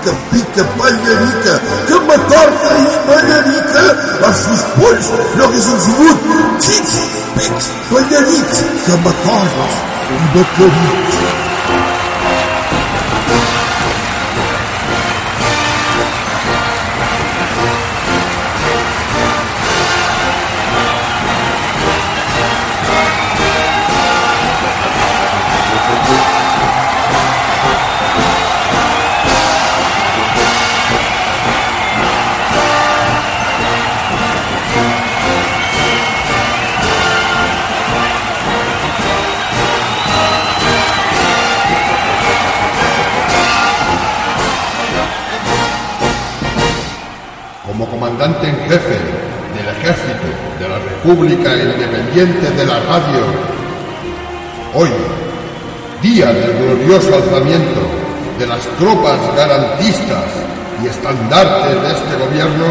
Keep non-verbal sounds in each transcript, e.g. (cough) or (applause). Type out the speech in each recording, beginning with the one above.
pica, pica, palharica, cama torta e palharica, aos seus polhos não risam de mudo, tique, pique, palharica, cama torta e. República Independiente de la Radio, hoy, día del glorioso alzamiento de las tropas garantistas y estandartes de este gobierno,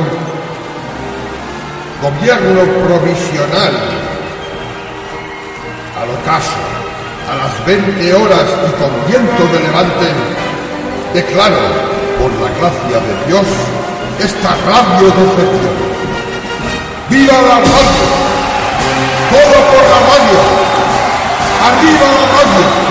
gobierno provisional, al ocaso, a las 20 horas y con viento de levante, declaro, por la gracia de Dios, esta radio de. ¡Viva la radio! ¡Todo por la radio! ¡Arriba la radio!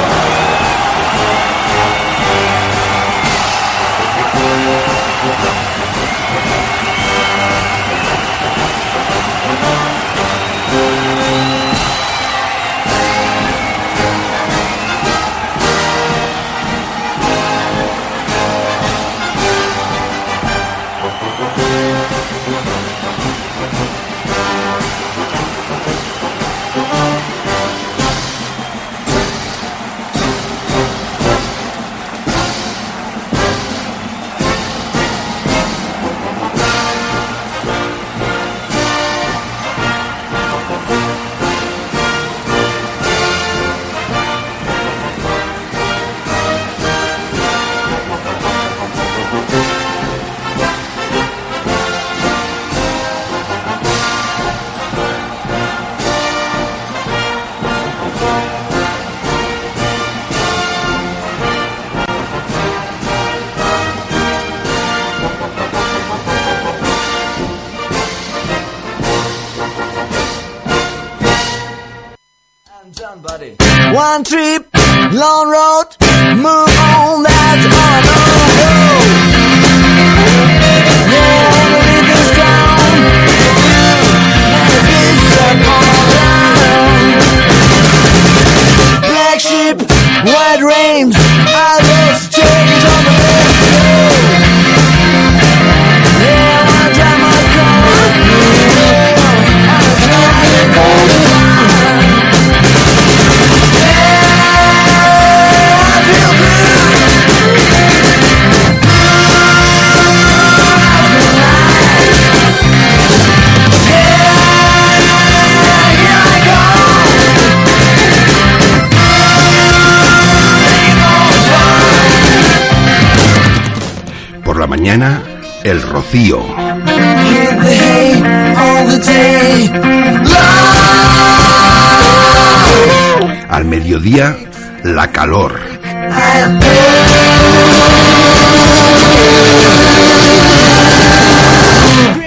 Al mediodía, la calor.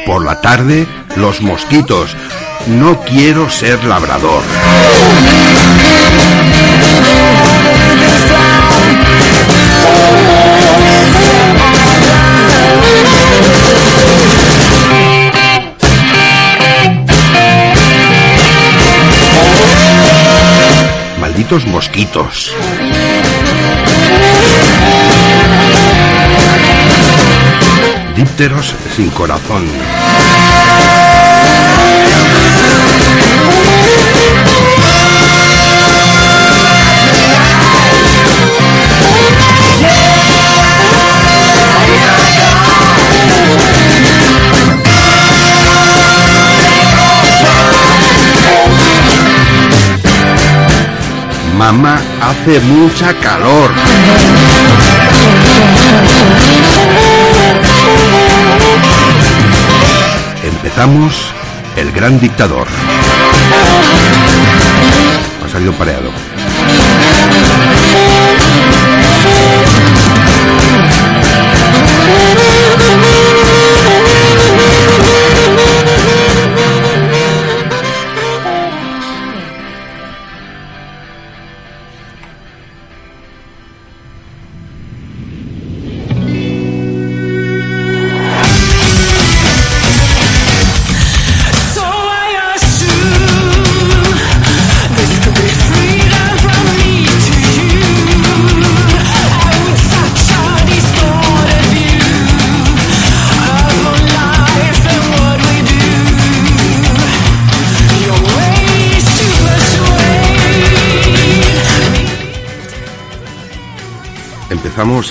Por la tarde, los mosquitos. No quiero ser labrador. Mosquitos. Dípteros sin corazón. Mamá, hace mucha calor. Empezamos El Gran Dictador. Ha salido pareado.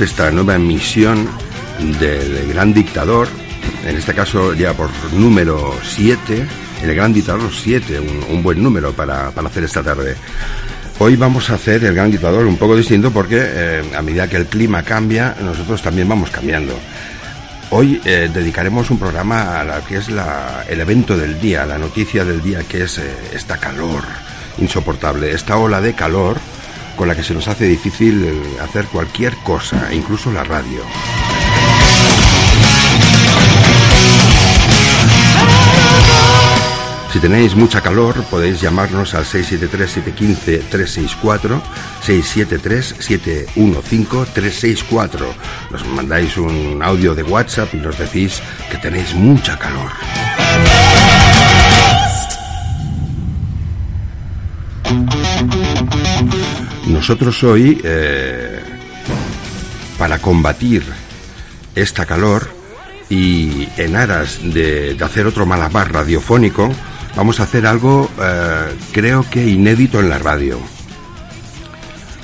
Esta nueva emisión del Gran Dictador, en este caso ya por número 7, el Gran Dictador 7, un, buen número para, para hacer esta tarde. Hoy vamos a hacer el Gran Dictador un poco distinto porque eh, a medida que el clima cambia, nosotros también vamos cambiando. Hoy eh, dedicaremos un programa a la que es el evento del día, la noticia del día, que es eh, esta calor insoportable, esta ola de calor con la que se nos hace difícil eh, hacer cualquier cosa, incluso la radio. Si tenéis mucha calor, podéis llamarnos al 673-715-364, 673-715-364. Nos mandáis un audio de WhatsApp y nos decís que tenéis mucha calor. Nosotros hoy, eh, para combatir esta calor y en aras de, hacer otro malabar radiofónico, vamos a hacer algo, eh, creo que inédito en la radio.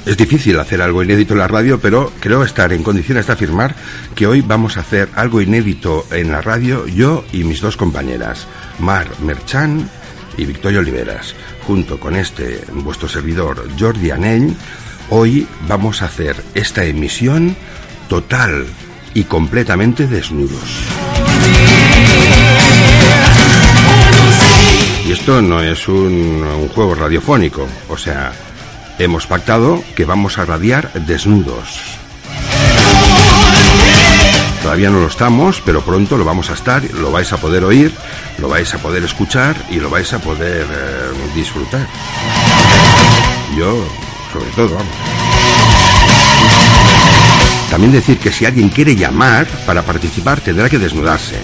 Es difícil hacer algo inédito en la radio, pero creo estar en condiciones de afirmar que hoy vamos a hacer algo inédito en la radio yo y mis dos compañeras, Mar Merchan y Victoria Oliveras. Junto con este, vuestro servidor, Jordi Anell, hoy vamos a hacer esta emisión total y completamente desnudos. Y esto no es un, un juego radiofónico, o sea, hemos pactado que vamos a radiar desnudos. Todavía no lo estamos, pero pronto lo vamos a estar, lo vais a poder oír, lo vais a poder escuchar y lo vais a poder eh, disfrutar. Yo, sobre todo, vamos. También decir que si alguien quiere llamar para participar tendrá que desnudarse.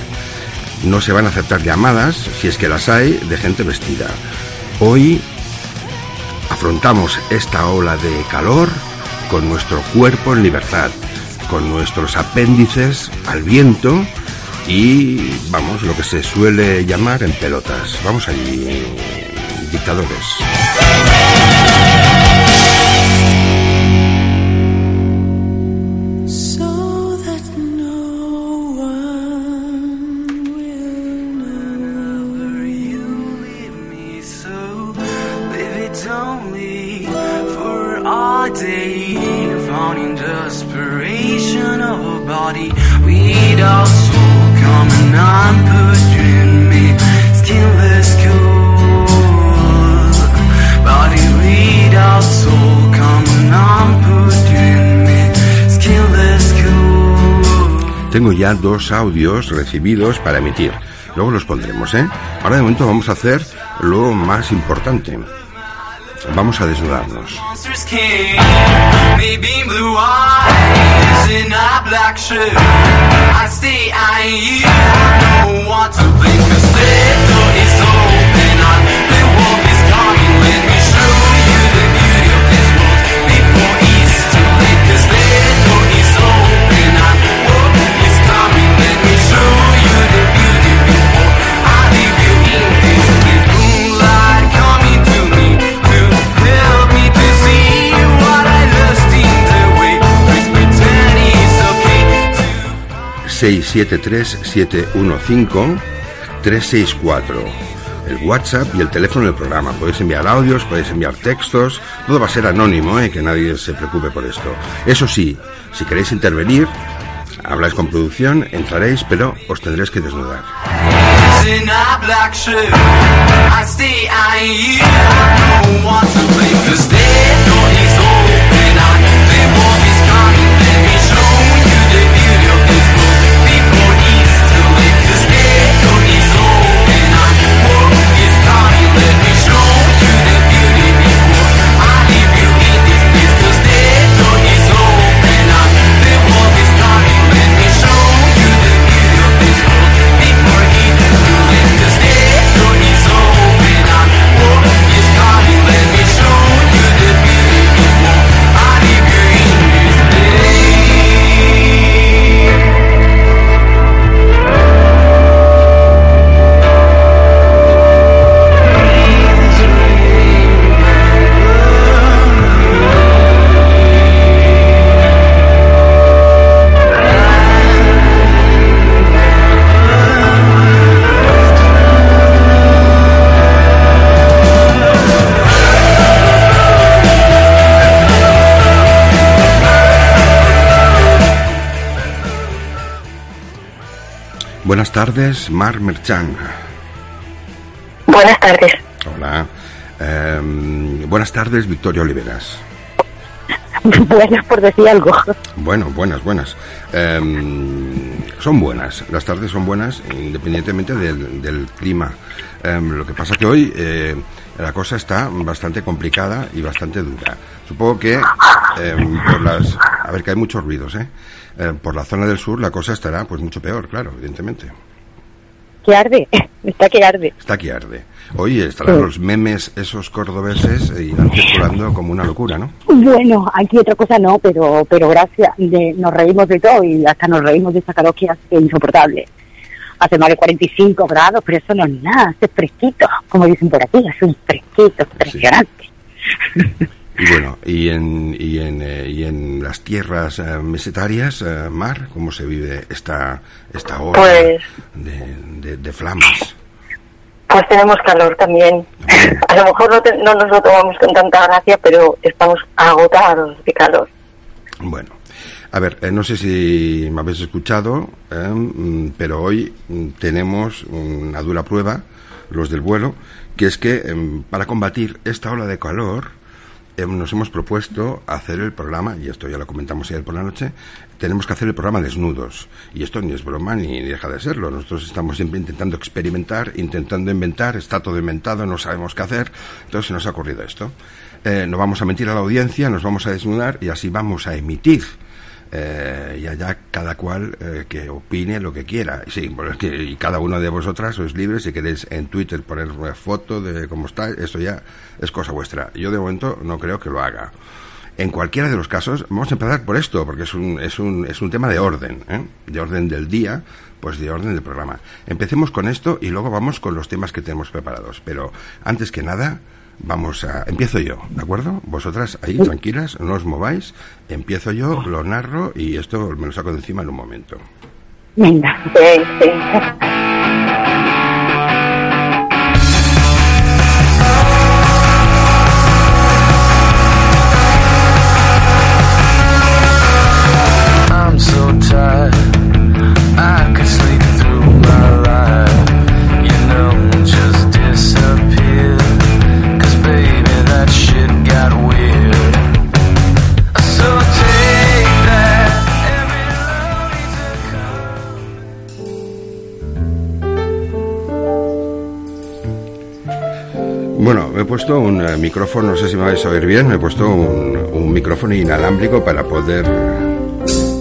No se van a aceptar llamadas, si es que las hay, de gente vestida. Hoy afrontamos esta ola de calor con nuestro cuerpo en libertad, con nuestros apéndices al viento y, vamos, lo que se suele llamar en pelotas. Vamos allí, dictadores. Dos audios recibidos para emitir. Luego los pondremos, ¿eh? Ahora de momento vamos a hacer lo más importante. Vamos a desnudarnos. 673-715-364. El WhatsApp y el teléfono del programa. Podéis enviar audios, podéis enviar textos. Todo va a ser anónimo, ¿eh? que nadie se preocupe por esto. Eso sí, si queréis intervenir, habláis con producción, entraréis, pero os tendréis que desnudar. Buenas tardes, Mar Merchan. Buenas tardes. Hola. Em, buenas tardes, Victoria Oliveras. (laughs) Buenas por decir algo. Bueno, buenas, buenas. Em, son buenas, las tardes son buenas independientemente del, del clima. Em, lo que pasa que hoy eh, la cosa está bastante complicada y bastante dura. Supongo que por las... A ver, que hay muchos ruidos, ¿eh? Eh, Por la zona del sur la cosa estará pues mucho peor, claro, evidentemente. Que arde. (laughs) Está que arde. Está aquí arde. Hoy estarán los memes esos cordobeses e irán circulando como una locura, ¿no? Bueno, aquí otra cosa no, pero pero gracias. de- nos reímos de todo y hasta nos reímos de esa calor que hace insoportable. Hace más de 45 grados, pero eso no es nada, hace fresquito, como dicen por aquí, hace un fresquito impresionante. (laughs) Y bueno, y en, y en, eh, y en las tierras eh, mesetarias, eh, Mar, ¿cómo se vive esta, esta hora Pues- de, de- de flamas? Pues tenemos calor también. A lo mejor no, te- no nos lo tomamos con tanta gracia, pero estamos agotados de calor. Bueno, a ver, eh, no sé si me habéis escuchado, eh, mm, pero hoy mm, tenemos una dura prueba, los del vuelo, que es que em, para combatir esta ola de calor nos hemos propuesto hacer el programa, y esto ya lo comentamos ayer por la noche, tenemos que hacer el programa desnudos. Y esto ni es broma ni deja de serlo. Nosotros estamos siempre intentando experimentar, intentando inventar, está todo inventado, no sabemos qué hacer, entonces se nos ha ocurrido esto. Eh, no vamos a mentir a la audiencia, nos vamos a desnudar y así vamos a emitir. Eh, y allá cada cual eh, que opine lo que quiera. Sí, bueno, es que- y cada uno de vosotras sois libres si queréis en Twitter poner una foto de cómo está, eso ya es cosa vuestra. Yo de momento no creo que lo haga. En cualquiera de los casos, vamos a empezar por esto, porque es un, es un, es un tema de orden, ¿eh? de orden del día, pues de orden del programa. Empecemos con esto y luego vamos con los temas que tenemos preparados. Pero antes que nada, vamos a... Empiezo yo, ¿de acuerdo? Vosotras ahí, tranquilas, no os mováis. Empiezo yo, lo narro y esto me lo saco de encima en un momento. Venga. Bueno, me he puesto un eh, micrófono, no sé si me vais a oír bien, me he puesto un, un micrófono inalámbrico para poder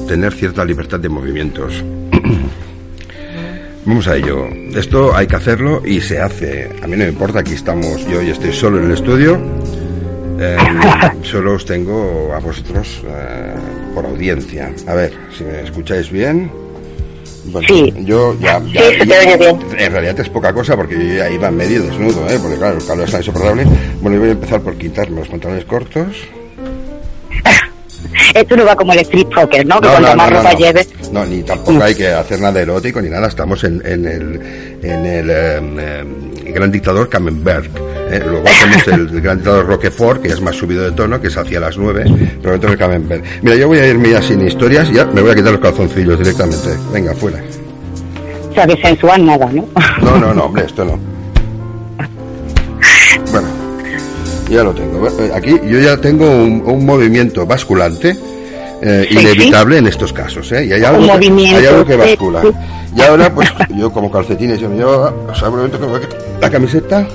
tener cierta libertad de movimientos. (coughs) Vamos a ello. Esto hay que hacerlo y se hace. A mí no me importa, aquí estamos, yo y estoy solo en el estudio. Eh, (laughs) solo os tengo a vosotros eh, por audiencia. A ver, si me escucháis bien. Bueno, Sí. yo ya, ya- Sí, se te oye bien. en realidad es poca cosa porque yo ya iba medio desnudo, ¿eh? porque claro, el calor está insoportable. Bueno, yo voy a empezar por quitarme los pantalones cortos. Esto no va como el street poker, ¿no? Que cuanto más ropa no. lleves. No, ni tampoco hay que hacer nada erótico ni nada. Estamos en, en el, en el em, em, gran dictador Camembert. ¿eh? Luego hacemos el (laughs) gran dictador Roquefort, que ya es más subido de tono, que es hacia las 9, pero dentro del Camembert. Mira, yo voy a irme ya sin historias, ya me voy a quitar los calzoncillos directamente. Venga, fuera. O sea, que sensual nada, ¿no? No, no, no, hombre, esto no. Ya lo tengo. Eh, Aquí yo ya tengo un, un movimiento basculante eh, Sí, inevitable en estos casos, ¿eh? Y hay algo, que, hay algo que bascula. sí. Y ahora, pues, yo como calcetines, yo me llevo, o sea, un momento que me voy a quitar la camiseta.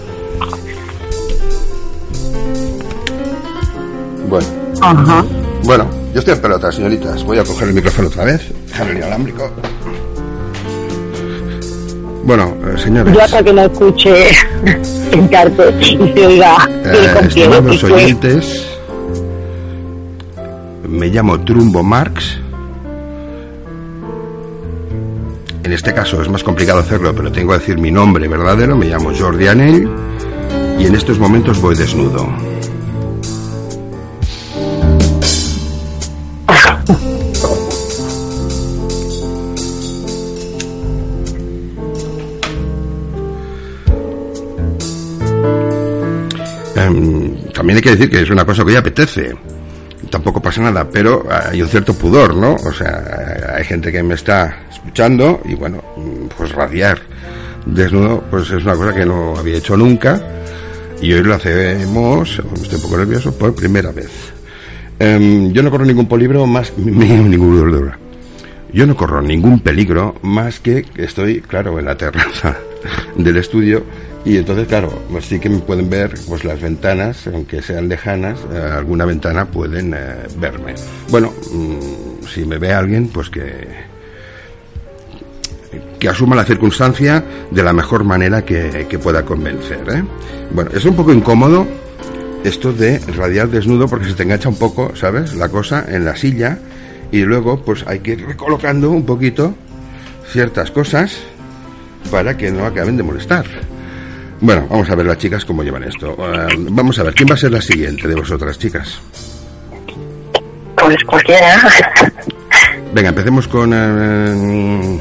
Bueno, Ajá. bueno, yo estoy en pelota, señoritas. Voy a coger el micrófono otra vez, dejar el inalámbrico. Bueno, eh, señores. Yo hasta que no escuche el cartel y se oiga Eh, estimados oyentes, me llamo Trumbo Marx. En este caso es más complicado hacerlo, pero tengo que decir mi nombre verdadero. Me llamo Jordi Anell y en estos momentos voy desnudo. Hay que decir que es una cosa que hoy apetece. Tampoco pasa nada, pero hay un cierto pudor, ¿no? O sea, hay gente que me está escuchando y bueno, pues radiar desnudo, pues es una cosa que no había hecho nunca y hoy lo hacemos, estoy un poco nervioso, por primera vez. Em, yo no corro ningún peligro más, (laughs) ningún yo no corro ningún peligro más que estoy, claro, en la terraza (laughs) del estudio y entonces, claro, pues sí que me pueden ver pues las ventanas, aunque sean lejanas, eh, alguna ventana pueden eh, verme. Bueno, mm, si me ve alguien, pues que que asuma la circunstancia de la mejor manera que, que pueda convencer. ¿eh? Bueno, es un poco incómodo esto de radiar desnudo porque se te engancha un poco, ¿sabes? La cosa en la silla y luego pues hay que ir recolocando un poquito ciertas cosas para que no acaben de molestar. Bueno, vamos a ver las chicas cómo llevan esto. Eh, vamos a ver, ¿quién va a ser la siguiente de vosotras, chicas? Pues cualquiera. Venga, empecemos con, eh,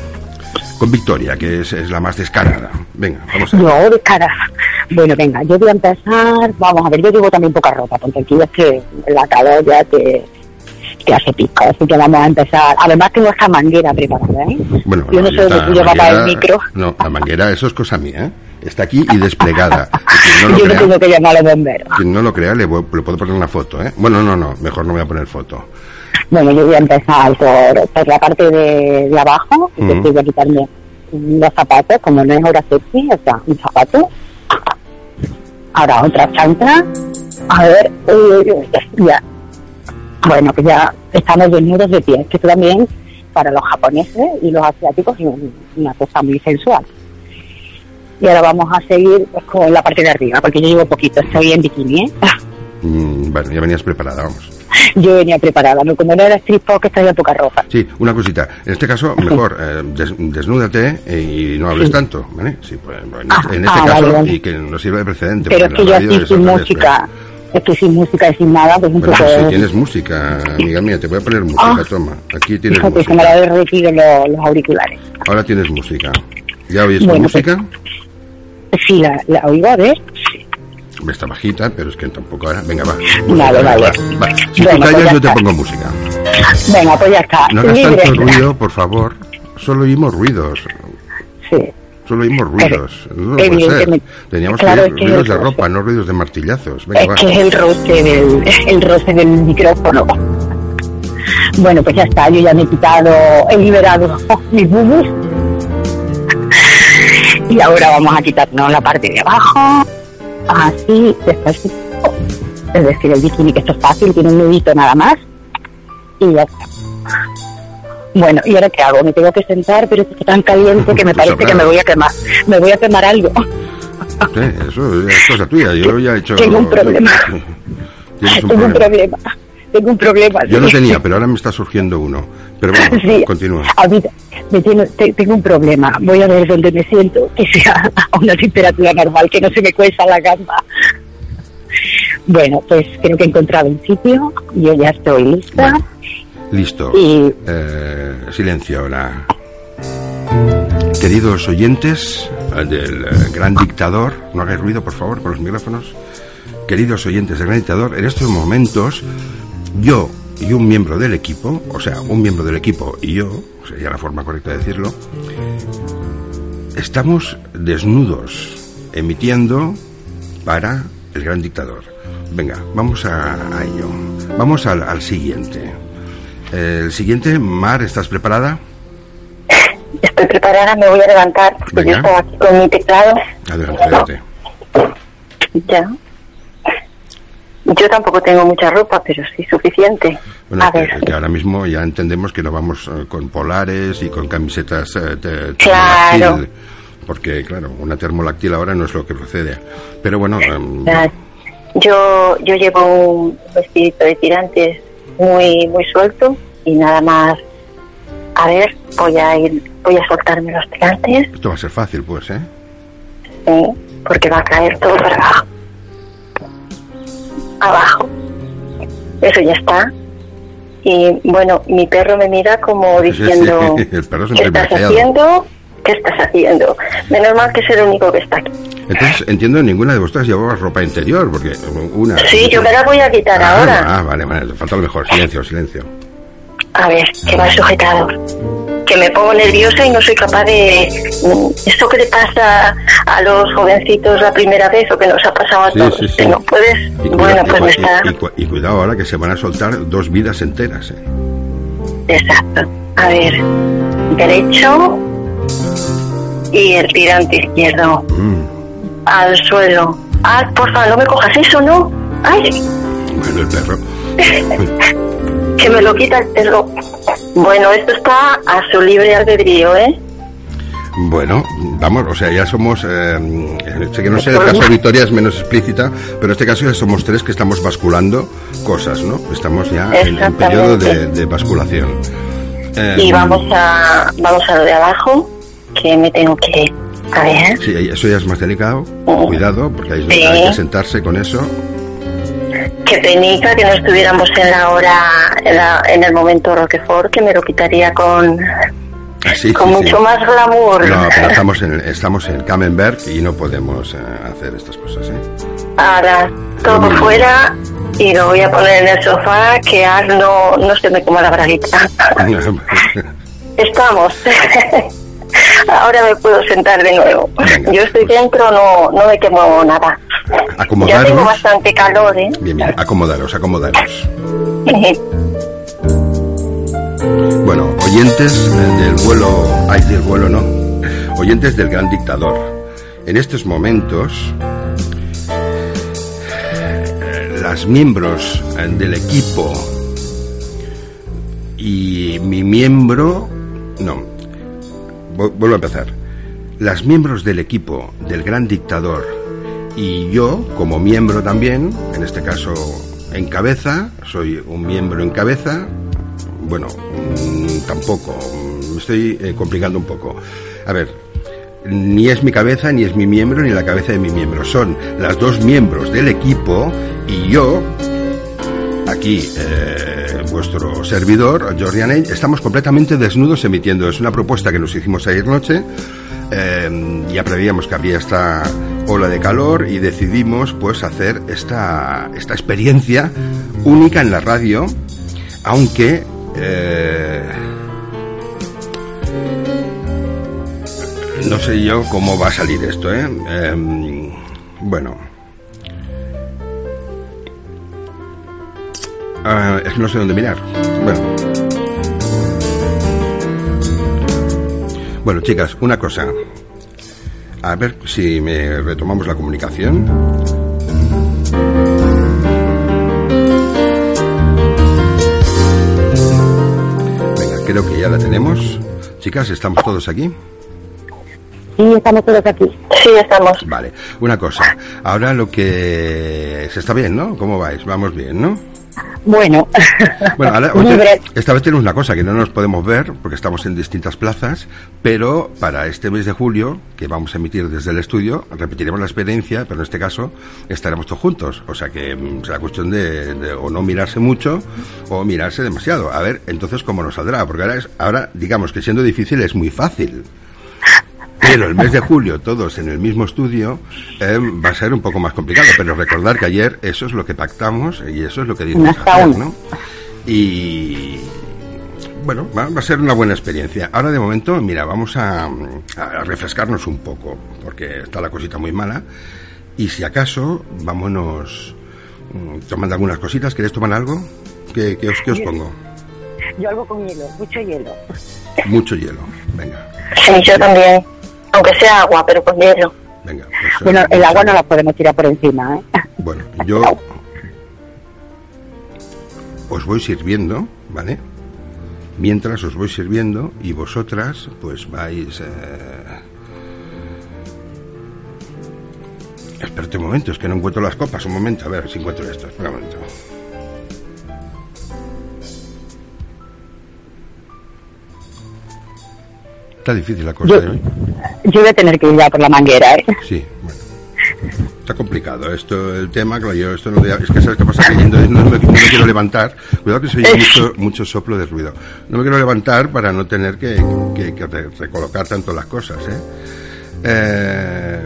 con Victoria, que es, es la más descarada. Venga, vamos a ver. Yo de cara. Bueno, venga, yo voy a empezar. Vamos a ver, yo llevo también poca ropa, porque aquí es que la calor ya te, te hace pico. Así que vamos a empezar. Además, tengo esta manguera preparada, ¿eh? Bueno, yo no sé dónde tú llevas para el micro. No, la manguera, eso es cosa mía, ¿eh? Está aquí y desplegada. (laughs) No lo yo no crea, tengo que llamar a los bomberos. quien no lo crea le, voy- le puedo poner una foto, ¿eh? Bueno, no, no, mejor no voy a poner foto. Bueno, yo voy a empezar por, por la parte de, de abajo, Ujú. que voy a quitarme los zapatos, como no es hora sexy, o sea, un zapato. Ahora otra chancla. A ver, uy, uy, uy, ya. Bueno, pues ya estamos desnudos de pies, que también para los japoneses y los asiáticos es un- una cosa muy sensual. Y ahora vamos a seguir pues, con la parte de arriba, porque yo llevo poquito, estoy en bikini, ¿eh? (laughs) Mm, bueno, ya venías preparada, vamos. (laughs) Yo venía preparada, ¿no? como no era strip que traía poca ropa. Sí, una cosita. En este caso, mejor eh, des- desnúdate y no hables tanto, ¿vale? Sí, pues, en, Ah, este, en ah, este vale, caso, vale. y que nos sirva de precedente. Pero es que yo aquí sin música, es que sin música y sin nada, pues un Bueno, poco... si tienes música, amiga mía, te voy a poner música, Ah. toma. Aquí tienes Fíjate, se me música. la los, los auriculares. Ahora tienes música. ¿Ya oyes Bueno, pues- música? Sí, la, la oigo, a ver. Está bajita, pero es que tampoco ahora. Venga, va. Vale, va, vale. va. Si Bueno, tú pues callas, ya yo te pongo música. Venga, pues ya está. No hagas tanto ruido, por favor. Solo oímos ruidos. Sí. Solo oímos ruidos. No puede. Teníamos Claro, que oír ruidos de ropa, no ruidos de martillazos. Venga, Es va. que es el roce del, el roce del micrófono. Bueno, pues ya está, yo ya me he quitado, he liberado mis bubus. Y ahora vamos a quitarnos la parte de abajo, así, después, es decir, el bikini, que esto es fácil, tiene un nudito nada más, y ya está. Bueno, ¿y ahora qué hago? Me tengo que sentar, pero está tan caliente que me parece que me voy a quemar. Me voy a quemar algo. Sí, eso es cosa tuya. Yo ya he hecho. Tengo un problema. (laughs) Tengo un problema. Tengo un problema. Yo no tenía, pero ahora me está surgiendo uno. Pero bueno, (laughs) Sí. continúa. A mí me tiene- te- tengo un problema. Voy a ver dónde me siento, que sea a una temperatura normal, que no se me cueza la gamba. Bueno, pues creo que he encontrado un sitio. Yo ya estoy lista. Bueno. Listo. Y Eh, silencio ahora. Queridos oyentes eh, del eh, gran dictador, no hagáis ruido por favor con los micrófonos. Queridos oyentes del gran dictador, en estos momentos yo y un miembro del equipo, o sea, un miembro del equipo y yo, sería la forma correcta de decirlo, estamos desnudos, emitiendo para el gran dictador. Venga, vamos a, a ello. Vamos al, al siguiente. El siguiente, Mar, ¿estás preparada? Estoy preparada, me voy a levantar. Venga. Yo estaba aquí con mi teclado. Adelante, adelante. Ya. Yo tampoco tengo mucha ropa, pero sí suficiente. Bueno, a que, ver. que ahora mismo ya entendemos que no vamos eh, con polares y con camisetas eh, te- Claro. porque claro, una termoláctil ahora no es lo que procede. Pero bueno, em. Yo, yo llevo un vestidito de tirantes muy, muy suelto y nada más. A ver, voy a ir, voy a soltarme los tirantes, esto va a ser fácil, pues, ¿eh? sí, porque va a caer todo para abajo. Abajo. Eso ya está. Y bueno, mi perro me mira como Sí, sí, diciendo, (laughs) un ¿qué estás haciendo? ¿Qué estás haciendo? Menos mal que es el único que está aquí. Entonces, entiendo, ninguna de vosotras llevaba ropa interior, porque una... Sí, yo me la voy a quitar Ah, ahora. Ah, vale, vale, falta lo mejor, silencio, silencio. A ver, que va el sujetador. Que me pongo nerviosa y no soy capaz de... mm, Esto que le pasa a los jovencitos la primera vez o que nos ha pasado a Sí, todos. sí, sí. Que no puedes... Y bueno, y pues me está... y cuidado ahora que se van a soltar dos vidas enteras, ¿eh? Exacto. A ver, derecho y el tirante izquierdo. Mm, Al suelo. Ah, porfa, no me cojas eso, ¿no? Ay, bueno, el perro. (laughs) que me lo quita el perro. Bueno, esto está a su libre albedrío, ¿eh? Bueno, vamos, o sea, ya somos. eh, sé que no sé, el caso de Victoria es menos explícita, pero en este caso ya somos tres que estamos basculando cosas, ¿no? Estamos ya en, en periodo de, de basculación. Eh, Y vamos a, vamos a lo de abajo, que me tengo que... A ver, Sí, eso ya es más delicado. Oh. Cuidado, porque hay, Sí. hay que sentarse con eso. Qué penica que no estuviéramos en la hora, en, la- en el momento Roquefort, que me lo quitaría con, Sí, con sí, mucho sí. más glamour. No, pero estamos en, estamos en Camembert y no podemos eh, hacer estas cosas, ¿eh? Ahora, todo fuera y lo voy a poner en el sofá, que no, no se me coma la braguita. (laughs) Estamos. (laughs) Ahora me puedo sentar de nuevo. Venga, Yo estoy pues. dentro, no, no me quemo nada. Ya tengo Acomodaros. bastante calor, ¿eh? Bien, bien, acomodaros, acomodaros. (laughs) Bueno, oyentes del vuelo, ay, del vuelo no, oyentes del gran dictador. En estos momentos, las miembros eh, del equipo y mi miembro, no, vuelvo a empezar. Las miembros del equipo del gran dictador y yo, como miembro también, en este caso en cabeza, soy un miembro en cabeza, bueno, mm, tampoco, me estoy eh, complicando un poco. A ver, ni es mi cabeza, ni es mi miembro, ni la cabeza de mi miembro. Son las dos miembros del equipo y yo, aquí, eh, vuestro servidor, Jordi Anell, estamos completamente desnudos emitiendo. Es una propuesta que nos hicimos ayer noche. eh, ya prevíamos que habría esta ola de calor y decidimos pues hacer esta, esta experiencia única en la radio, aunque eh, no sé yo cómo va a salir esto, ¿eh? Em, bueno. Ah, es que no sé dónde mirar. Bueno. Bueno, chicas, una cosa. A ver si me retomamos la comunicación. Venga, creo que ya la tenemos. Chicas, ¿estamos todos aquí? Sí, estamos todos aquí. Sí, estamos. Vale, una cosa. Ahora lo que... Se está bien, ¿no? ¿Cómo vais? Vamos bien, ¿no? Bueno, Bueno, ahora, (laughs) esta vez tenemos una cosa, que no nos podemos ver porque estamos en distintas plazas, pero para este mes de julio, que vamos a emitir desde el estudio, repetiremos la experiencia, pero en este caso estaremos todos juntos. O sea que mm, será cuestión de, de o no mirarse mucho o mirarse demasiado. A ver, entonces cómo nos saldrá, porque ahora, es, ahora digamos que siendo difícil es muy fácil. Pero el mes de julio, todos en el mismo estudio, eh, va a ser un poco más complicado. Pero recordar que ayer eso es lo que pactamos y eso es lo que Hasta hacer. ¿no? Y, Bueno, va, va a ser una buena experiencia. Ahora de momento, mira, vamos a, a refrescarnos un poco, porque está la cosita muy mala. Y si acaso, vámonos mm, tomando algunas cositas. ¿Queréis tomar algo? ¿Qué, qué os, qué os pongo? Yo algo con hielo, mucho hielo. Mucho hielo. Venga, Sí, yo también. Aunque sea agua, pero con hielo. venga. pues, eh, Bueno, el vamos agua no la podemos tirar por encima, ¿eh? Bueno, yo os voy sirviendo, ¿vale? Mientras os voy sirviendo y vosotras, pues vais. Eh... Espérate un momento, es que no encuentro las copas. Un momento, a ver si encuentro esto. Espera un momento. Está difícil la cosa, Yo, ¿eh? yo voy a tener que ir ya por la manguera, ¿eh? Sí, bueno. Está complicado esto, el tema, claro, yo esto no voy a- es que sabes qué pasa que entonces no me, no me quiero levantar, cuidado que se oye mucho, (laughs) mucho soplo de ruido, no me quiero levantar para no tener que, que- que re- recolocar tanto las cosas, ¿eh? Eh,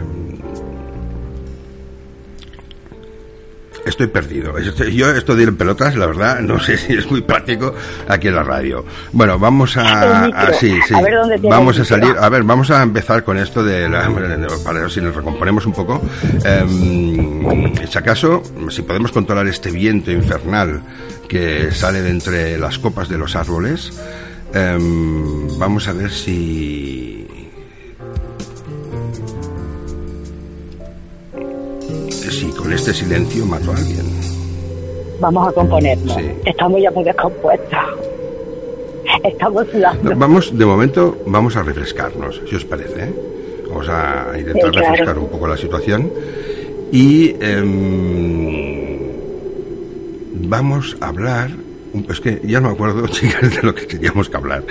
Estoy perdido. Yo esto de ir en pelotas, la verdad, no sé si es muy práctico aquí en la radio. Bueno, vamos a... El micro. a- sí, sí. A ver dónde Vamos a salir... A ver, vamos a empezar con esto de la... Para ver si nos recomponemos un poco. Em, si acaso, si podemos controlar este viento infernal que sale de entre las copas de los árboles, em, vamos a ver si... Si con este silencio mato a alguien. Vamos a componernos. Sí. Estamos ya muy descompuestos. Estamos sudando. No, Vamos, de momento, vamos a refrescarnos, si os parece. ¿eh? Vamos a intentar Sí, claro. refrescar un poco la situación. Y em, vamos a hablar. Es que ya no me acuerdo, (laughs) chicas, de lo que teníamos que hablar.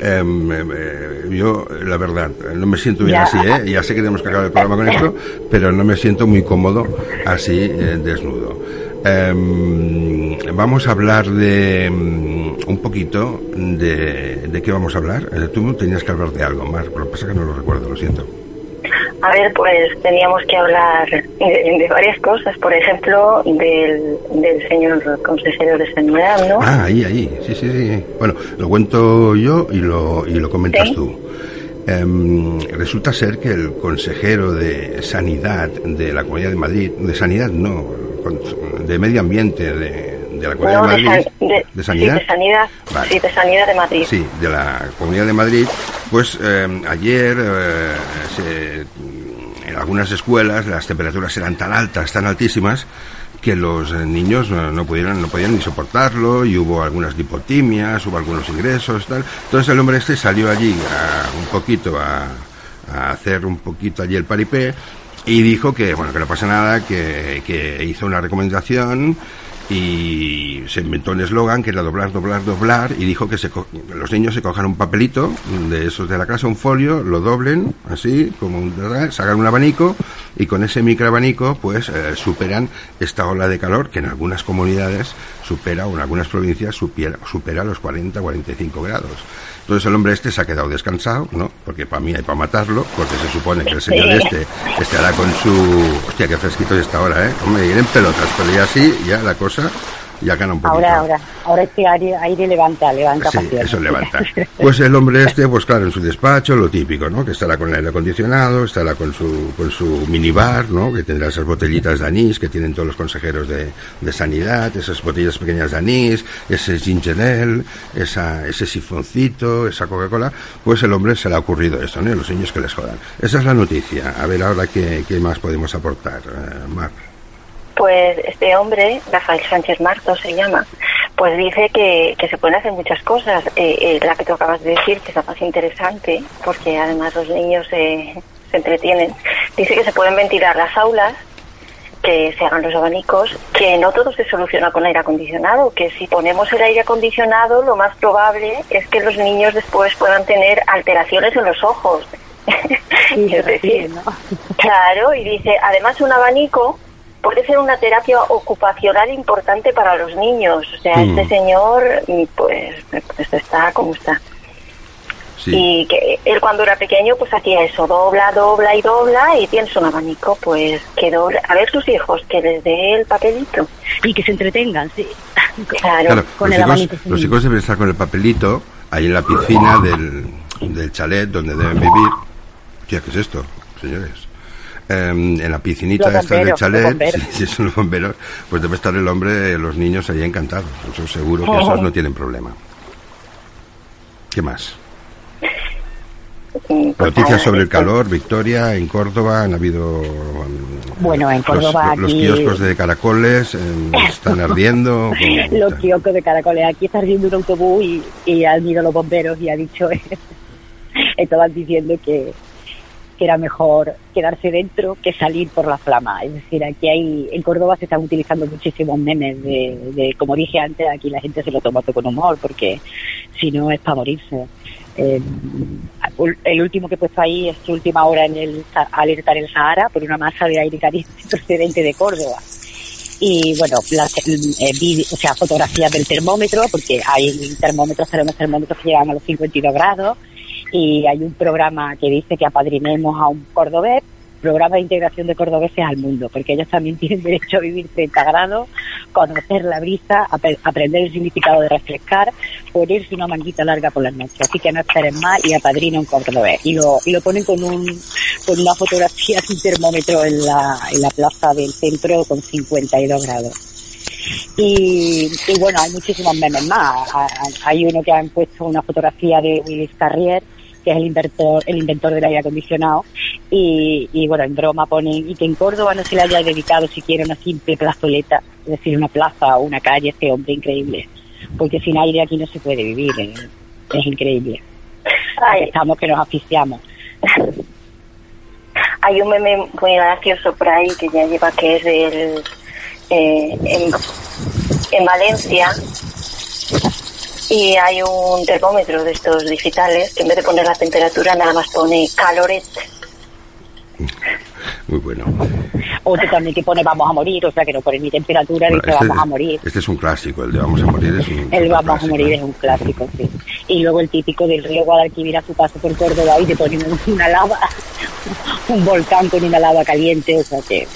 Em, em, eh, yo, la verdad, no me siento bien Ya. así, ¿eh? Ya sé que tenemos que acabar el programa con esto, pero no me siento muy cómodo así, eh, desnudo. Em, vamos a hablar de un poquito de, de qué vamos a hablar. Eh, tú tenías que hablar de algo, Mar, pero lo que pasa es que no lo recuerdo, lo siento. A ver, pues teníamos que hablar de, de varias cosas. Por ejemplo, del, del señor consejero de sanidad, ¿no? Ah, ahí, ahí, sí, sí, sí. Bueno, lo cuento yo y lo, y lo comentas Sí. tú. Em, resulta ser que el consejero de Sanidad de la Comunidad de Madrid, de Sanidad no, de Medio Ambiente de, de la Comunidad No, de de, Madrid, san- de- ¿de Sanidad, Sí, de sanidad. Vale. Sí, de sanidad de Madrid. Sí, de la Comunidad de Madrid, pues eh, ayer eh, se- algunas escuelas las temperaturas eran tan altas, tan altísimas, que los eh, niños no, no pudieron, no podían ni soportarlo y hubo algunas lipotimias, hubo algunos ingresos, tal. Entonces el hombre este salió allí a- un poquito a, a hacer un poquito allí el paripé y dijo que bueno que no pasa nada, que, que hizo una recomendación y se inventó un eslogan que era doblar, doblar, doblar y dijo que se co- los niños se cojan un papelito de esos de la casa, un folio, lo doblen así, como un, sacan un abanico y con ese microabanico pues eh, superan esta ola de calor que en algunas comunidades supera o en algunas provincias supera, supera los 40, 45 grados. Entonces el hombre este se ha quedado descansado, ¿no? Porque para mí hay para matarlo, porque se supone que el señor este estará con su... Hostia, qué fresquito está ahora, ¿eh? Hombre, ir en pelotas, pero ya sí, ya la cosa un poquito. Ahora, ahora. Ahora este aire, aire levanta, levanta Sí, pasiones. eso levanta. (laughs) Pues el hombre este, pues claro, en su despacho, lo típico, ¿no? Que estará con el aire acondicionado, estará con su, con su minibar, ¿no? Que tendrá esas botellitas de anís que tienen todos los consejeros de, de sanidad, esas botellas pequeñas de anís, ese ginger ale, esa, ese sifoncito, esa Coca-Cola. Pues el hombre se le ha ocurrido esto, ¿no? Y los niños que les jodan. Esa es la noticia. A ver ahora qué, qué más podemos aportar, eh, Mar. Pues este hombre, Rafael Sánchez Marto se llama, pues dice que, que se pueden hacer muchas cosas. Eh, eh, la que tú acabas de decir, que es la más interesante, porque además los niños eh, se entretienen. Dice que se pueden ventilar las aulas, que se hagan los abanicos, que no todo se soluciona con aire acondicionado, que si ponemos el aire acondicionado, lo más probable es que los niños después puedan tener alteraciones en los ojos. Sí, (laughs) es decir, ¿no? Claro, y dice, además un abanico puede ser una terapia ocupacional importante para los niños. O sea, Mm. este señor, mm, pues, pues está como está. Sí. Y que él cuando era pequeño, pues hacía eso, dobla, dobla y dobla, y tienes un abanico, pues que doble. A ver sus hijos, que les dé el papelito. Y que se entretengan, sí. Claro. Claro, con los, el hijos, abanico, los hijos deben estar con el papelito ahí en la piscina del, del chalet donde deben vivir. Tía, ¿qué es esto, señores? Em, en la piscinita Los esta del bomberos, los chalet, (laughs) sí, sí, son los bomberos, pues debe estar el hombre, los niños ahí encantados. Eso seguro que esos no (laughs) tienen problema. ¿Qué más? Pues Noticias sobre el calor, Victoria, en Córdoba han habido... mm, Bueno, en los- Córdoba Los, aquí- kioscos de caracoles em, están (laughs) ardiendo. Los kioscos de caracoles. Aquí está ardiendo un autobús y, y han ido los bomberos y ha dicho, estaban diciendo que, que era mejor quedarse dentro que salir por la flama. Es decir, aquí hay, en Córdoba se están utilizando muchísimos memes de, de como dije antes, aquí la gente se lo toma todo con humor porque si no es para morirse. Eh, el último que he puesto ahí es su última hora en el alerta el Sahara por una masa de aire caliente (laughs) procedente de Córdoba y bueno, eh, o sea, fotografías del termómetro, porque hay termómetros, tenemos termómetros que llegan a los 52 grados, y hay un programa que dice que apadrinemos a un cordobés, programa de integración de cordobeses al mundo, porque ellos también (laughs) tienen derecho a vivir 30 grados, conocer la brisa, ap- aprender el significado de refrescar, ponerse una manguita larga por las noches. Así que no esperen más y apadrina un cordobés. Y lo, y lo ponen con un con una fotografía de un termómetro en la, en la plaza del centro con 52 grados. Y, y bueno, hay muchísimos memes más. Hay uno que han puesto una fotografía de Willis Carrier, que es el inventor, el inventor del aire acondicionado. Y, y bueno, en broma ponen, y que en Córdoba no se le haya dedicado siquiera una simple plazoleta, es decir, una plaza o una calle, este hombre increíble. Porque sin aire aquí no se puede vivir, es increíble. Ay, Estamos que nos asfixiamos. (laughs) Hay un meme muy gracioso por ahí que ya lleva que es del eh, en, en Valencia y hay un termómetro de estos digitales que en vez de poner la temperatura nada más pone caloret. (laughs) Muy bueno. Otro también que pone vamos a morir, o sea que no pone ni temperatura, Bueno, dice vamos a morir. este es un clásico, el de vamos a morir es un El vamos a morir ¿eh? es un clásico, sí. Y luego el típico del río Guadalquivir a su paso por Córdoba y te ponen una lava, (laughs) un volcán con una lava caliente, o sea que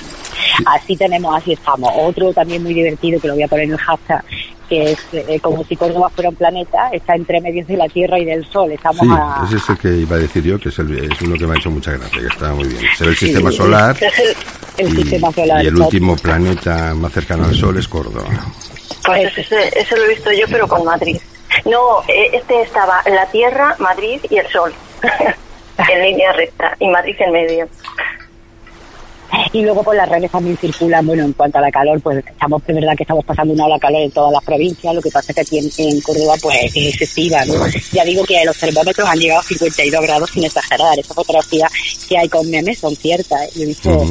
así tenemos, así estamos. Otro también muy divertido que lo voy a poner en el hashtag, que es eh, como si Córdoba fuera un planeta, está entre medios de la Tierra y del Sol. Estamos Sí, a, ese es el que iba a decir yo, que es, el- es uno que me ha hecho mucha gracia, que está muy bien. Se ve el Sí, sistema sí. solar Es el- el y, sistema solar. y el último planeta más cercano al Sol es Córdoba. Pues ese, ese lo he visto yo, pero con Madrid. No, eh, este estaba la Tierra, Madrid y el Sol. (laughs) en línea recta. Y Madrid en medio. Y luego por las redes también circulan, bueno, en cuanto a la calor, pues estamos, de verdad que estamos pasando una ola calor en todas las provincias, lo que pasa es que aquí en, en Córdoba pues es excesiva, ¿no? Ya digo que los termómetros han llegado a 52 grados sin exagerar, esas fotografías que hay con memes son ciertas, ¿eh? yo he visto,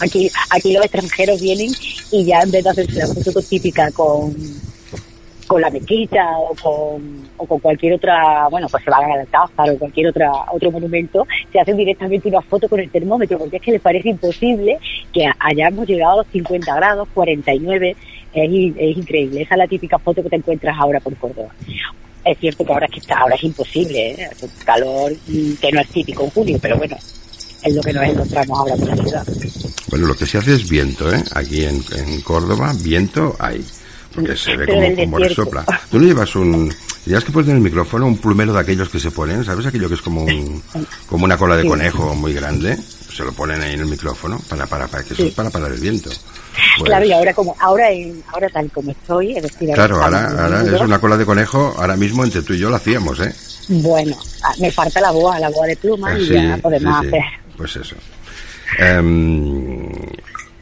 aquí, aquí los extranjeros vienen y ya en vez de hacerse la foto típica con con la mezquita o con, o con cualquier otra, bueno, pues se van al Alcázar o cualquier otra otro monumento, se hacen directamente una foto con el termómetro, porque es que les parece imposible que hayamos llegado a los 50 grados, 49, es, es increíble. Esa es la típica foto que te encuentras ahora por Córdoba. Es cierto que ahora es que está, ahora es imposible, ¿eh? Hace un calor que no es típico en junio, pero bueno, es lo que nos encontramos ahora por la ciudad. Bueno, lo que se hace es viento, ¿eh? Aquí en Córdoba, viento hay. Porque se ve como, como resopla. Tú no llevas un... Tienes que poner en el micrófono un plumero de aquellos que se ponen, ¿sabes? Aquello que es como un, como una cola de Sí. conejo muy grande. Se lo ponen ahí en el micrófono para, para, para que eso Sí. es para parar el viento. Pues, Claro, y ahora como ahora tal como estoy, es decir, Claro, ahora, ahora es una cola de conejo, ahora mismo entre tú y yo la hacíamos, ¿eh? Bueno, ah, me falta la boa, la boa de pluma y Sí, ya podemos sí, sí. hacer. Pues eso. Em,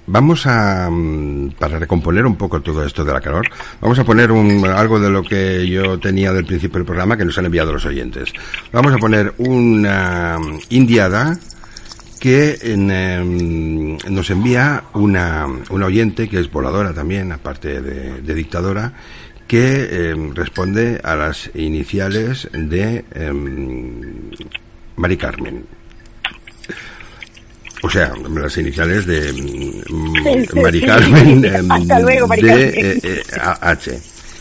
vamos a, mm, para recomponer un poco todo esto de la calor, vamos a poner un, algo de lo que yo tenía del principio del programa que nos han enviado los oyentes. Vamos a poner una mm, indiada que em, nos envía una, una oyente que es voladora también, aparte de, dictadora, que em, responde a las iniciales de em, Mari Carmen. O sea, las iniciales de mm, (laughs) Mari Carmen em, (laughs) Hasta luego, Mari de Carmen. eh, eh, H.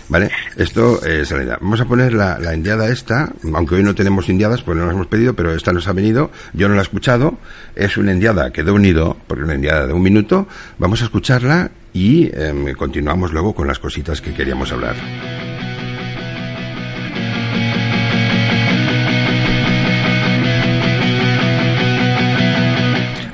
¿Vale? Esto es la idea. Vamos a poner la, la indiada esta, aunque hoy no tenemos indiadas, pues no las hemos pedido, pero esta nos ha venido, yo no la he escuchado, es una indiada que de unido, porque una indiada de un minuto, vamos a escucharla y em, continuamos luego con las cositas que queríamos hablar.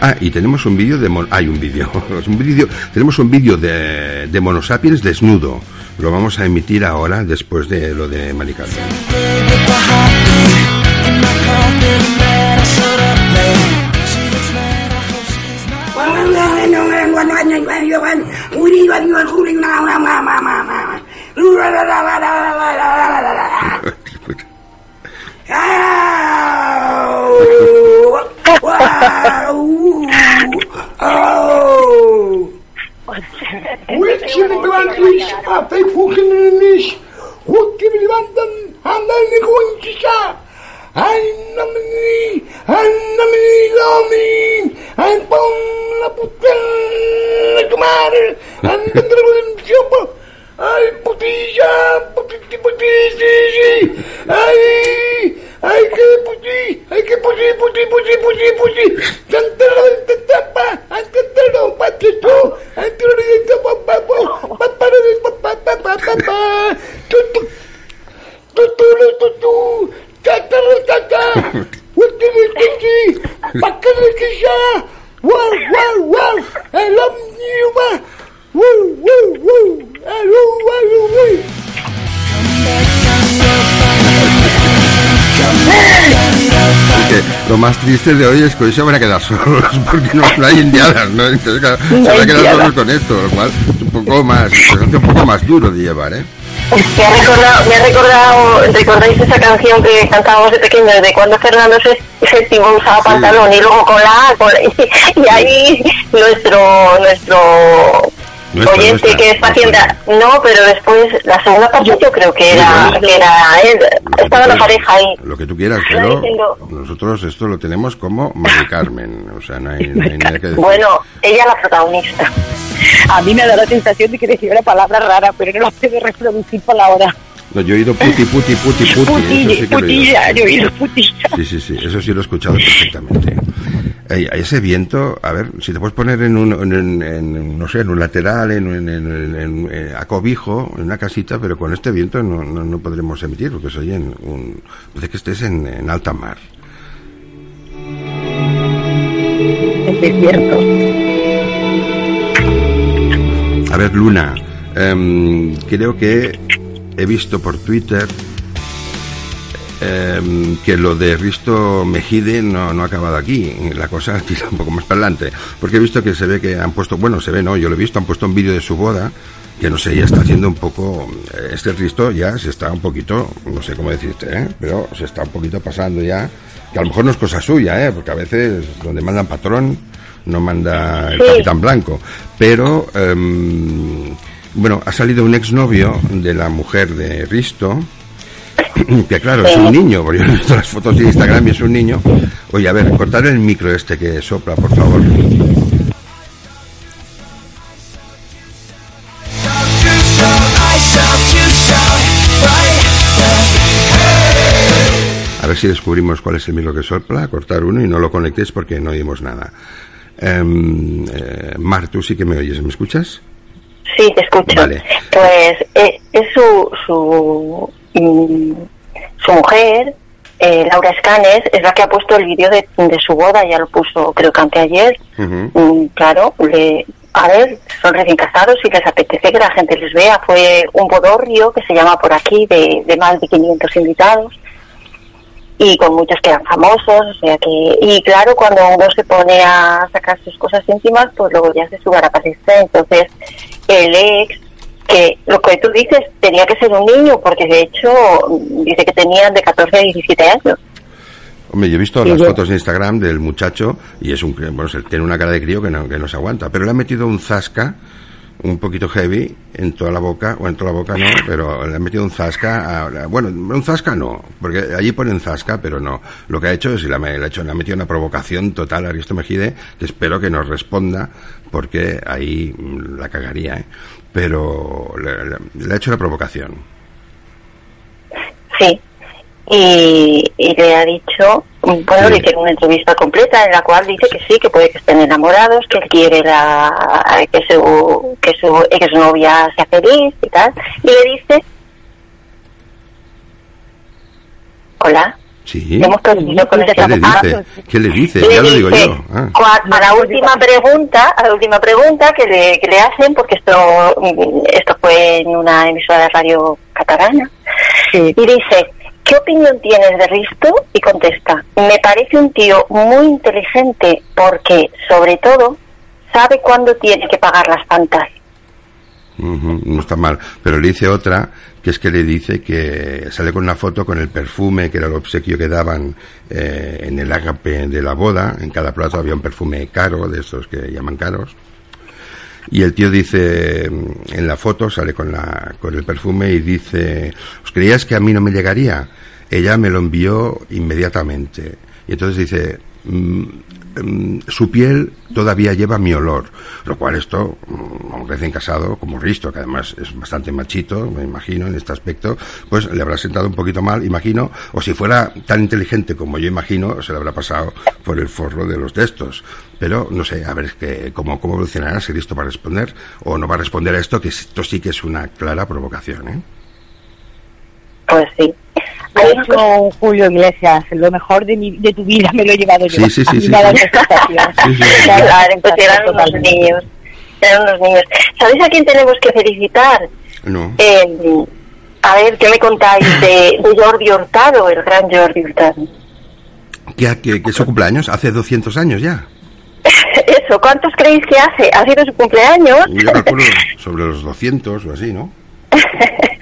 Ah, y tenemos un vídeo de... mon- Hay un vídeo. (laughs) es un vídeo. Tenemos un vídeo de, de Monosapiens desnudo. Lo vamos a emitir ahora, después de lo de (laughs) (laughs) Hvilken brand lys har fej fuken i nis? Hukke vil vanden, i sig. Hænder hænder min lomme, hænder på den, hænder på den, hænder på den, hænder på den, hænder på den, hænder på den, hænder på den, hænder på den, ¡Ay, qué puti! ¡Ay, qué puti, puti, puti, puti, puti! ¡Tantero de tapa! ¡Antero, patito! ¡Antero de tapa, papo! ¡Papá de papá, papá, papá! ¡Tutu! ¡Tutu, tutu! ¡Tataro, tata! ¡Último titi! ¡Pacare que ya! ¡Wow, wow, wow! ¡I love you, ma! Lo más triste de hoy es que hoy se van a quedar solos (laughs) porque no, hay indianas, ¿no? Entonces, claro, se van a quedar solos con esto, lo cual es un poco más, se un poco más duro de llevar, ¿eh? Me ha recordado, me ha recordado, ¿recordáis esa canción que cantábamos de pequeños de cuando Fernando VII usaba Sí. pantalón y luego con la con la- y, ahí nuestro, nuestro Nuestra, oyente nuestra, que es paciente, no, pero después la segunda parte yo creo que era, bueno. que era él, estaba la pareja ahí. Lo que tú quieras, pero nosotros esto lo tenemos como Mari Carmen, o sea, no hay, no hay nada que decir. Bueno, ella la protagonista. A mí me da la sensación de que decía una palabra rara, pero no la puedo reproducir por la hora. No, yo he oído puti, puti, puti, puti, eso Putilla, sí que lo he oído. putilla, yo he oído putilla. Sí, sí, sí, eso sí lo he escuchado perfectamente. Ese viento, a ver, si te puedes poner en un, en, en- no sé, en un lateral, en, en, en- en- en- a cobijo, en una casita, pero con este viento no, no, no podremos emitir, porque soy en un, parece que estés en, en alta mar. Es cierto. A ver, Luna, em, creo que he visto por Twitter em, que lo de Risto Mejide no, no ha acabado aquí. La cosa (laughs) tira un poco más para adelante. Porque he visto que se ve que han puesto, bueno, se ve, no, yo lo he visto, han puesto un vídeo de su boda, que no sé, ya está haciendo un poco, este Risto ya se está un poquito, no sé cómo decirte, ¿eh? pero se está un poquito pasando ya, que a lo mejor no es cosa suya, ¿eh? porque a veces donde mandan patrón no manda el Sí. capitán blanco, pero em, bueno, ha salido un exnovio de la mujer de Risto, (laughs) que claro, es un niño, porque yo he visto las fotos de Instagram y es un niño. Oye, a ver, cortar el micro este que sopla, por favor. A ver si descubrimos cuál es el micro que sopla, cortar uno y no lo conectéis porque no oímos nada. Em, eh, Mar, tú sí que me oyes, ¿me escuchas? Sí, te escucho. Vale. Pues eh, es su, su, mm, su mujer, eh, Laura Escanes, es la que ha puesto el vídeo de, de su boda, ya lo puso creo que anteayer. Mm, claro, le, a ver, son recién casados y les apetece que la gente les vea. Fue un bodorrio que se llama por aquí, de, de más de 500 invitados y con muchos que eran famosos, o sea que, y claro, cuando uno se pone a sacar sus cosas íntimas, pues luego ya se sube a la palestra, entonces el ex, que lo que tú dices, tenía que ser un niño, porque de hecho dice que tenían de 14 a 17 años. Hombre, yo he visto Sí, las yo- fotos de Instagram del muchacho y es un, bueno, tiene una cara de crío que no, que no se aguanta, pero le ha metido un zasca un poquito heavy en toda la boca, o en toda la boca no, (laughs) pero le ha metido un zasca, a- bueno, un zasca no, porque allí ponen zasca, pero no. Lo que ha hecho es, le ha, le ha hecho, le ha metido una provocación total a Aristo Mejide, que espero que nos responda, porque ahí mm, la cagaría, ¿eh? Pero le, le- le ha hecho la provocación. Sí. Y, y le ha dicho, bueno, Sí. le hicieron una entrevista completa en la cual dice que sí, que puede que estén enamorados, que él quiere la, que, su, que, su, que su novia sea feliz y tal. Y le dice, hola, Sí. Hemos coincidido con ese ¿Qué le dice? ¿Qué le dice? Le Ya lo digo yo. Ah. a la última pregunta, a la última pregunta que le, que le hacen, porque esto, mm, esto fue en una emisora de radio catalana, Sí. y dice, ¿qué opinión tienes de Risto? Y contesta, me parece un tío muy inteligente porque, sobre todo, sabe cuándo tiene que pagar las tantas. Ujú, no está mal. Pero le dice otra, que es que le dice que sale con una foto con el perfume, que era el obsequio que daban eh, en el ágape de la boda. En cada plato había un perfume caro, de esos que llaman caros. Y el tío dice, mm, en la foto sale con, la, con el perfume y dice, ¿os creíais que a mí no me llegaría? Ella me lo envió inmediatamente. Y entonces dice, mm, su piel todavía lleva mi olor. Lo cual esto, mm, a un recién casado como Risto, que además es bastante machito, me imagino, en este aspecto, pues le habrá sentado un poquito mal, imagino, o si fuera tan inteligente como yo imagino, se le habrá pasado por el forro de los de estos. Pero no sé, a ver que, cómo, cómo evolucionará, si Risto va a responder o no va a responder a esto, que esto sí que es una clara provocación, ¿eh? Pues sí. Ha un Julio Iglesias, lo mejor de, mi, de tu vida me lo he llevado yo. Sí, sí, sí, A mí sí, sí. Claro, pues eran unos niños. Eran unos niños. ¿Sabéis a quién tenemos que felicitar? No. Eh, a ver, ¿qué me contáis de, de Jordi Hurtado, el gran Jordi Hurtado? ¿Que, que, que es su cumpleaños? Hace 200 años ya. (laughs) Eso, ¿cuántos creéis que hace? ¿Ha sido su cumpleaños? Yo calculo sobre los 200 o así, ¿no? (laughs)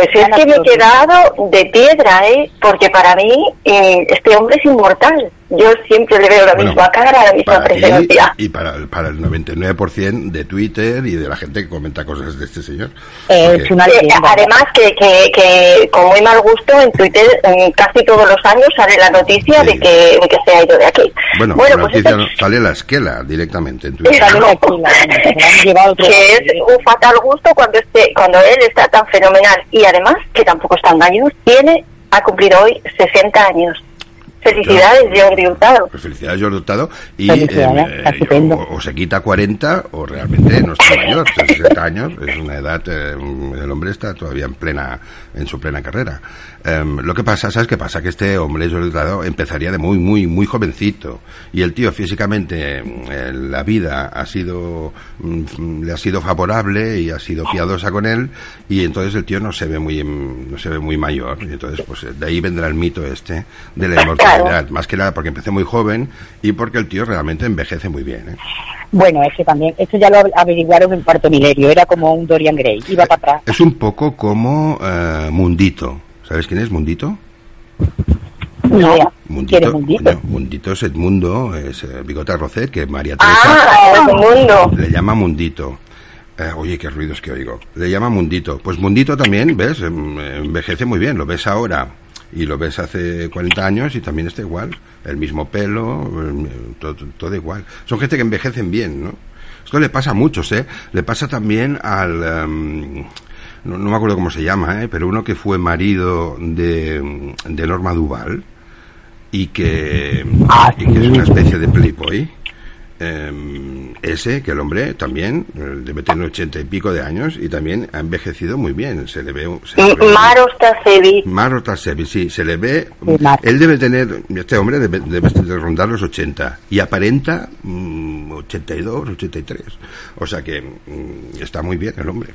Pues es que me he quedado de piedra, ¿eh? Porque para mí eh, este hombre es inmortal. Yo siempre le veo la Bueno, misma cara, la misma ti presencia. y para, el- para el 99% de Twitter y de la gente que comenta cosas de este señor. Eh, Porque- es una Eh, leyenda. además que, que, que con muy mal gusto en Twitter casi todos los años sale la noticia Sí. de, que, de que se ha ido de aquí. Bueno, bueno la pues noticia este- sale la esquela directamente en Twitter. Que es un fatal gusto cuando esté, cuando él está tan fenomenal y además que tampoco es tan mayor, tiene, ha cumplido hoy 60 años. Felicidades, Jordi Hurtado. Pues felicidades, Jordi Hurtado. Y Felicidades, eh, eh, o, o se quita 40 o realmente no está mayor. O sea, 60 años es una edad, eh, el hombre está todavía en plena, en su plena carrera. Em, lo que pasa, ¿sabes qué pasa? Que este hombre, Jordi Hurtado, empezaría de muy, muy, muy jovencito. Y el tío físicamente, eh, la vida ha sido, mm, le ha sido favorable y ha sido piadosa con él. Y entonces el tío no se ve muy, no se ve muy mayor. Y entonces, pues de ahí vendrá el mito este de la inmortalidad. Más que nada porque empecé muy joven y porque el tío realmente envejece muy bien. ¿eh? Bueno, es que también, esto ya lo averiguaron en cuarto milenio, era como un Dorian Gray, iba para atrás. Es un poco como eh, Mundito. ¿Sabes quién es Mundito? No, ¿quién Mundito, es Mundito? Mundito es Edmundo, es eh, Bigota Rocet, que María Teresa Ah, es un mundo. le llama Mundito. Eh, oye, qué ruidos que oigo. Le llama Mundito. Pues Mundito también, ¿ves? Em, Envejece muy bien. Lo ves ahora y lo ves hace 40 años y también está igual. El mismo pelo, todo, todo igual. Son gente que envejecen bien, ¿no? Esto le pasa a muchos, ¿eh? Le pasa también al... em, no, no me acuerdo cómo se llama, ¿eh? Pero uno que fue marido de, de Norma Duval y que, Ah, y que es una especie de playboy. Em, ese, que el hombre también eh, debe tener ochenta y pico de años y también ha envejecido muy bien. Se le ve. Se le ve M- Maros Tasevi. Maro Tasevi, sí, se le ve. Maro. Él debe tener. Este hombre debe, debe de rondar los 80 y aparenta mm, 82, 83. O sea que mm, está muy bien el hombre.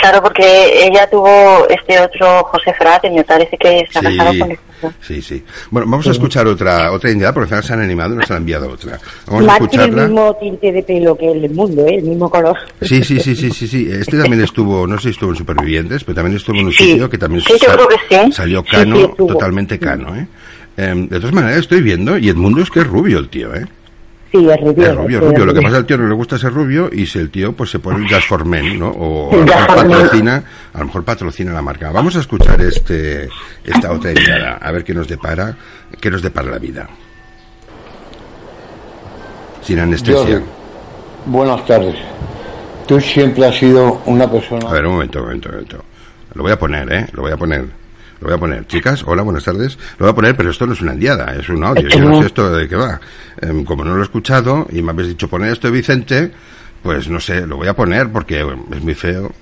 Claro, porque ella tuvo este otro José Frate, me parece que se ha Sí, casado con este. sí, sí. Bueno, vamos a escuchar otra otra idea porque al final se han animado y nos han enviado otra. Vamos a tiene el escucharla. mismo tinte de pelo que el mundo, ¿eh? el mismo color. Sí, sí, sí, sí, sí, sí. Este también estuvo, no sé si estuvo en Supervivientes, pero también estuvo en un Sí. sitio que también Sí, yo sal- creo que sí. salió cano, totalmente cano, ¿eh? Em, de todas maneras, estoy viendo, y Edmundo es que es rubio el tío, ¿eh? Sí, es rubio. Es rubio, rubio. Lo que pasa es que al tío no le gusta ser rubio y si el tío pues se pone el Jazz for Men, ¿no? O a lo mejor patrocina, a lo mejor patrocina la marca. Vamos a escuchar este esta otra idea, a ver qué nos depara, qué nos depara la vida. Sin anestesia. Buenas tardes. Tú siempre has sido una persona... A ver, un momento, un momento, un momento. Lo voy a poner, ¿eh? Lo voy a poner. Lo voy a poner. Chicas, hola, buenas tardes. Lo voy a poner, pero esto no es una endiada, es un audio. Yo no sé esto de qué va. Em, como no lo he escuchado y me habéis dicho poner esto, Vicente, pues no sé, lo voy a poner porque bueno, es muy feo.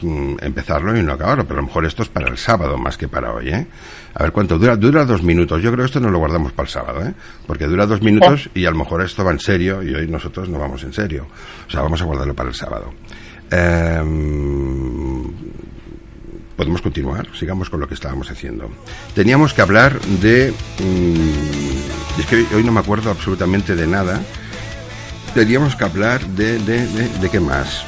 mm, empezarlo y no acabarlo, pero a lo mejor esto es para el sábado más que para hoy, ¿eh? A ver cuánto dura. Dura dos minutos. Yo creo que esto no lo guardamos para el sábado, ¿eh? Porque dura dos minutos y a lo mejor esto va en serio y hoy nosotros no vamos en serio. O sea, vamos a guardarlo para el sábado. Em, podemos continuar, sigamos con lo que estábamos haciendo. Teníamos que hablar de... mm, es que hoy no me acuerdo absolutamente de nada. Teníamos que hablar de... ¿De, de, de qué más?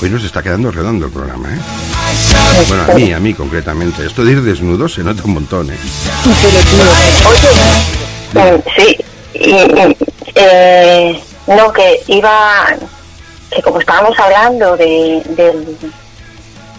Hoy nos está quedando redondo el programa, ¿eh? Bueno, a mí, a mí concretamente. Esto de ir desnudo se nota un montón, ¿eh? Sí, y, y, eh, no, que iba, que como estábamos hablando de, del-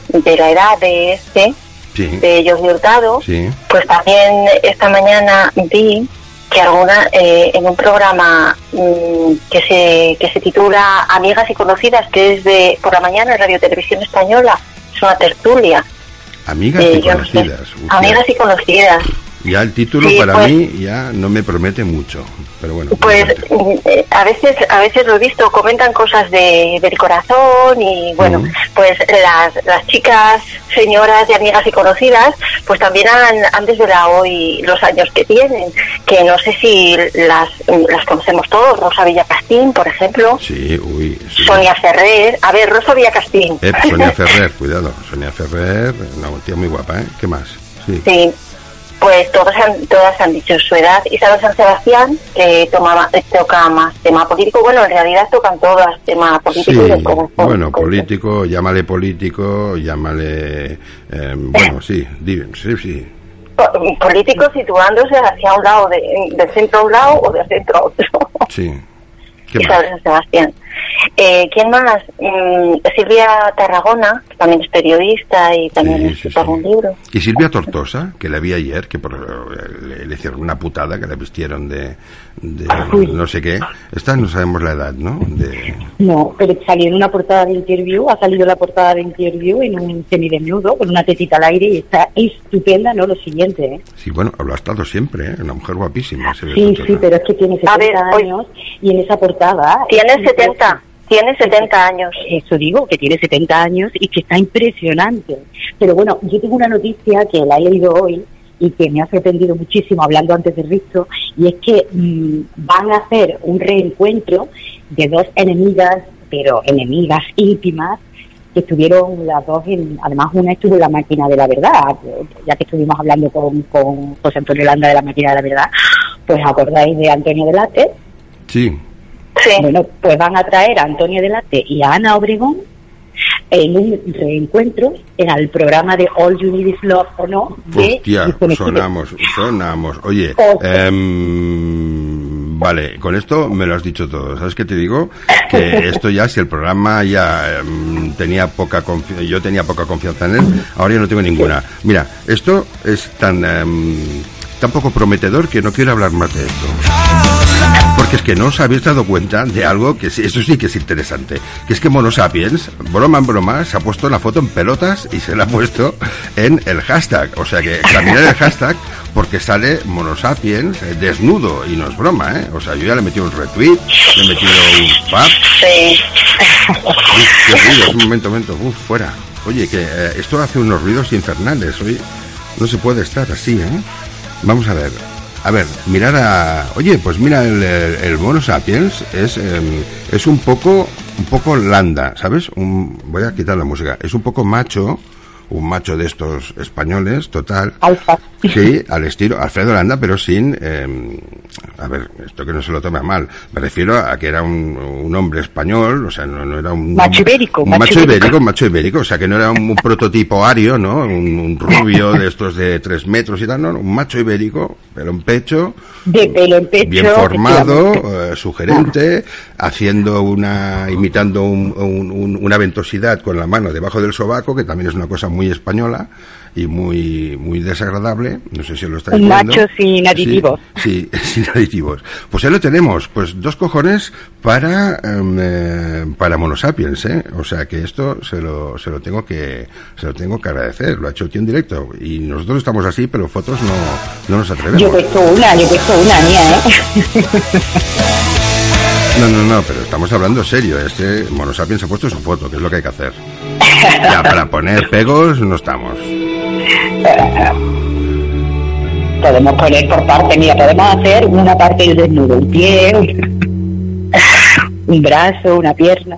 de la edad de este, Sí, de Jordi Hurtado, sí. pues también esta mañana vi que alguna eh, en un programa mm, que se que se titula Amigas y Conocidas, que es de por la mañana en Radio Televisión Española, es una tertulia. Amigas eh, y yo no sé, conocidas. Amigas y Conocidas. Ya el título Sí, para pues- mí ya no me promete mucho. Pero bueno. Pues eh, a veces a veces lo he visto, comentan cosas de, del corazón y bueno, pues las, las chicas, señoras y amigas y conocidas, pues también han, han desvelado hoy los años que tienen, que no sé si las, las conocemos todos, Rosa Villacastín, por ejemplo, Sí, uy. sí. Sonia Ferrer, a ver, Rosa Villacastín. Eh, Sonia (laughs) Ferrer, cuidado. Sonia Ferrer, una tía muy guapa, ¿eh? ¿Qué más? Sí. Sí, pues todas han, todas han dicho su edad. Isabel San Sebastián, eh, toca más tema político. Bueno, en realidad tocan todas tema político Sí, y corazón. bueno, político, llámale político, llámale... eh, bueno, sí, sí, sí. Po- Político situándose hacia un lado, de, del centro a un lado o del centro a otro. Sí. (laughs) ¿Qué más? Isabel San Sebastián. Eh, ¿Quién más? Mm, Silvia Tarragona, que también es periodista y también Sí, ha sí, algún libro. Y Silvia Tortosa, que la vi ayer, que por, le, le hicieron una putada, que la vistieron de, de no sé qué. Esta no sabemos la edad, ¿no? De, No, pero salió en una portada de interview, ha salido la portada de interview en un semidesnudo con una tetita al aire y está estupenda, ¿no? Lo siguiente, ¿eh? sí, bueno, lo ha estado siempre, ¿eh? Una mujer guapísima. Silvia Sí, Tortosa. sí, pero es que tiene 70 A ver, hoy- años y en esa portada... Tiene es 70, tiene 70 años. Eso digo, que tiene 70 años y que está impresionante. Pero bueno, yo tengo una noticia que la he leído hoy y que me ha sorprendido muchísimo hablando antes de Risto, y es que mm, van a hacer un reencuentro de dos enemigas, pero enemigas íntimas, que estuvieron las dos, en, además una estuvo en la máquina de la verdad, ya que estuvimos hablando con, con José Antonio Landa de la máquina de la verdad, pues acordáis de Antonio Delate, Sí, Sí. bueno, pues van a traer a Antonio Delate y a Ana Obregón en un reencuentro en el programa de All You Need Is Love o no de Hostia, sonamos, sonamos. Oye, em, vale, con esto me lo has dicho todo. ¿Sabes qué te digo? Que (laughs) esto ya, si el programa ya em, tenía poca confianza, yo tenía poca confianza en él, ahora ya no tengo ninguna. Mira, esto es tan, em, tan poco prometedor que no quiero hablar más de esto. Porque es que no os habéis dado cuenta de algo que eso sí que es interesante. Que es que Mono Sapiens, broma en broma, se ha puesto la foto en pelotas y se la ha puesto en el hashtag. O sea que examinar el hashtag porque sale Mono Sapiens eh, desnudo y no es broma, ¿eh? O sea, yo ya le he metido un retweet, le he metido un pap. Sí. Uf, qué ruidos, un momento, un momento, uf, fuera. Oye, que eh, esto hace unos ruidos infernales. Hoy no se puede estar así, ¿eh? Vamos a ver. A ver, mirar a... Oye, pues mira, el, el, el Mono Sapiens es, em, es un poco, un poco landa, ¿sabes? Un, voy a quitar la música. Es un poco macho, un macho de estos españoles, total. Alfa. Sí, al estilo Alfredo Landa, pero sin... eh, a ver, esto que no se lo tome a mal. Me refiero a que era un, un hombre español, o sea, no, no era un... Macho ibérico, Un macho macho ibérico. ibérico, macho ibérico, o sea, que no era un, un prototipo ario, ¿no? Un, un rubio de estos de tres metros y tal, no, un macho ibérico, pero en pecho, De pelo en pecho. bien formado, eh, sugerente, haciendo una, imitando un- un- un- una ventosidad con la mano debajo del sobaco, que también es una cosa muy española y muy, muy desagradable. No sé si lo estáis Un viendo. macho sin aditivos. Sí, sí, (laughs) sin aditivos. Pues ahí lo tenemos, pues dos cojones para, em, eh, para Monosapiens, ¿eh? O sea que esto se lo, se lo tengo que, se lo tengo que agradecer. Lo ha hecho tío en directo. Y nosotros estamos así, pero fotos no, no nos atrevemos. Yo he puesto una, yo he puesto una mía, ¿eh? (laughs) No, no, no, pero estamos hablando serio. Este Mono Sapiens ha puesto su foto, que es lo que hay que hacer. Ya, para poner pegos no estamos. Podemos poner por parte, mira, podemos hacer una parte del desnudo, un pie, un brazo, una pierna.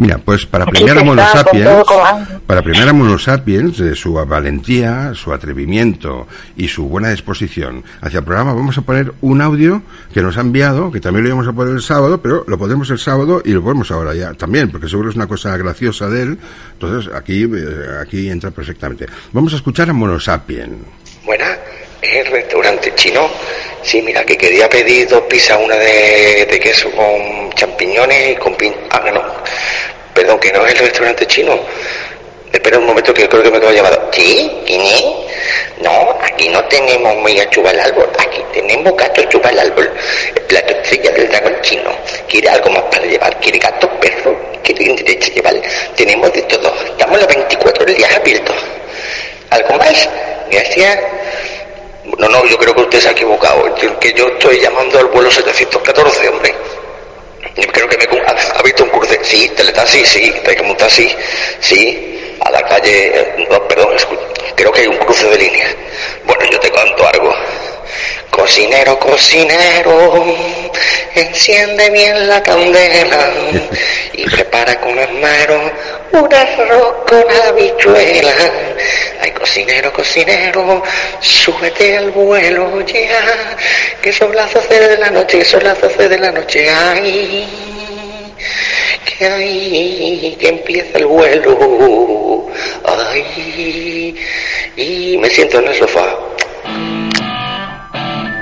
Mira, pues para premiar a con Sapiens, para premiar a Mono Sapiens de su valentía, su atrevimiento y su buena disposición hacia el programa, vamos a poner un audio que nos ha enviado, que también lo íbamos a poner el sábado, pero lo podemos el sábado y lo ponemos ahora ya también, porque seguro es una cosa graciosa de él. Entonces aquí, eh, aquí entra perfectamente. Vamos a escuchar a Mono Sapiens. Buena, ¿es el restaurante chino? Sí, mira, que quería pedir dos pizzas, una de, de queso con champiñones y con pin... Ah, no. Perdón, que no es el restaurante chino. Espera un momento que creo que me acabo llamado. ¿Sí? ¿Quién es? No, aquí no tenemos mega chupa al árbol. Aquí tenemos gato chupa al árbol. El plato estrella del dragón chino. ¿Quiere algo más para llevar? ¿Quiere gato, perro? ¿Quiere derecha llevar? Tenemos de todo. Estamos los 24 días abiertos. ¿Algo más? Gracias. No, no, yo creo que usted se ha equivocado. Que yo estoy llamando al vuelo 714, hombre. Yo creo que me ha, visto un cruce. Sí, teletaxi, sí, hay que montar, sí, sí. A la calle, eh, no, perdón, creo que hay un cruce de línea. Bueno, yo te cuento algo. Cocinero, cocinero, enciende bien la candela y prepara con esmero un arroz con habichuela. Ay, cocinero, cocinero, súbete al vuelo ya, que son las 12 de la noche, que son las 12 de la noche. Ay, que ay, que empieza el vuelo. Ay, y me siento en el sofá.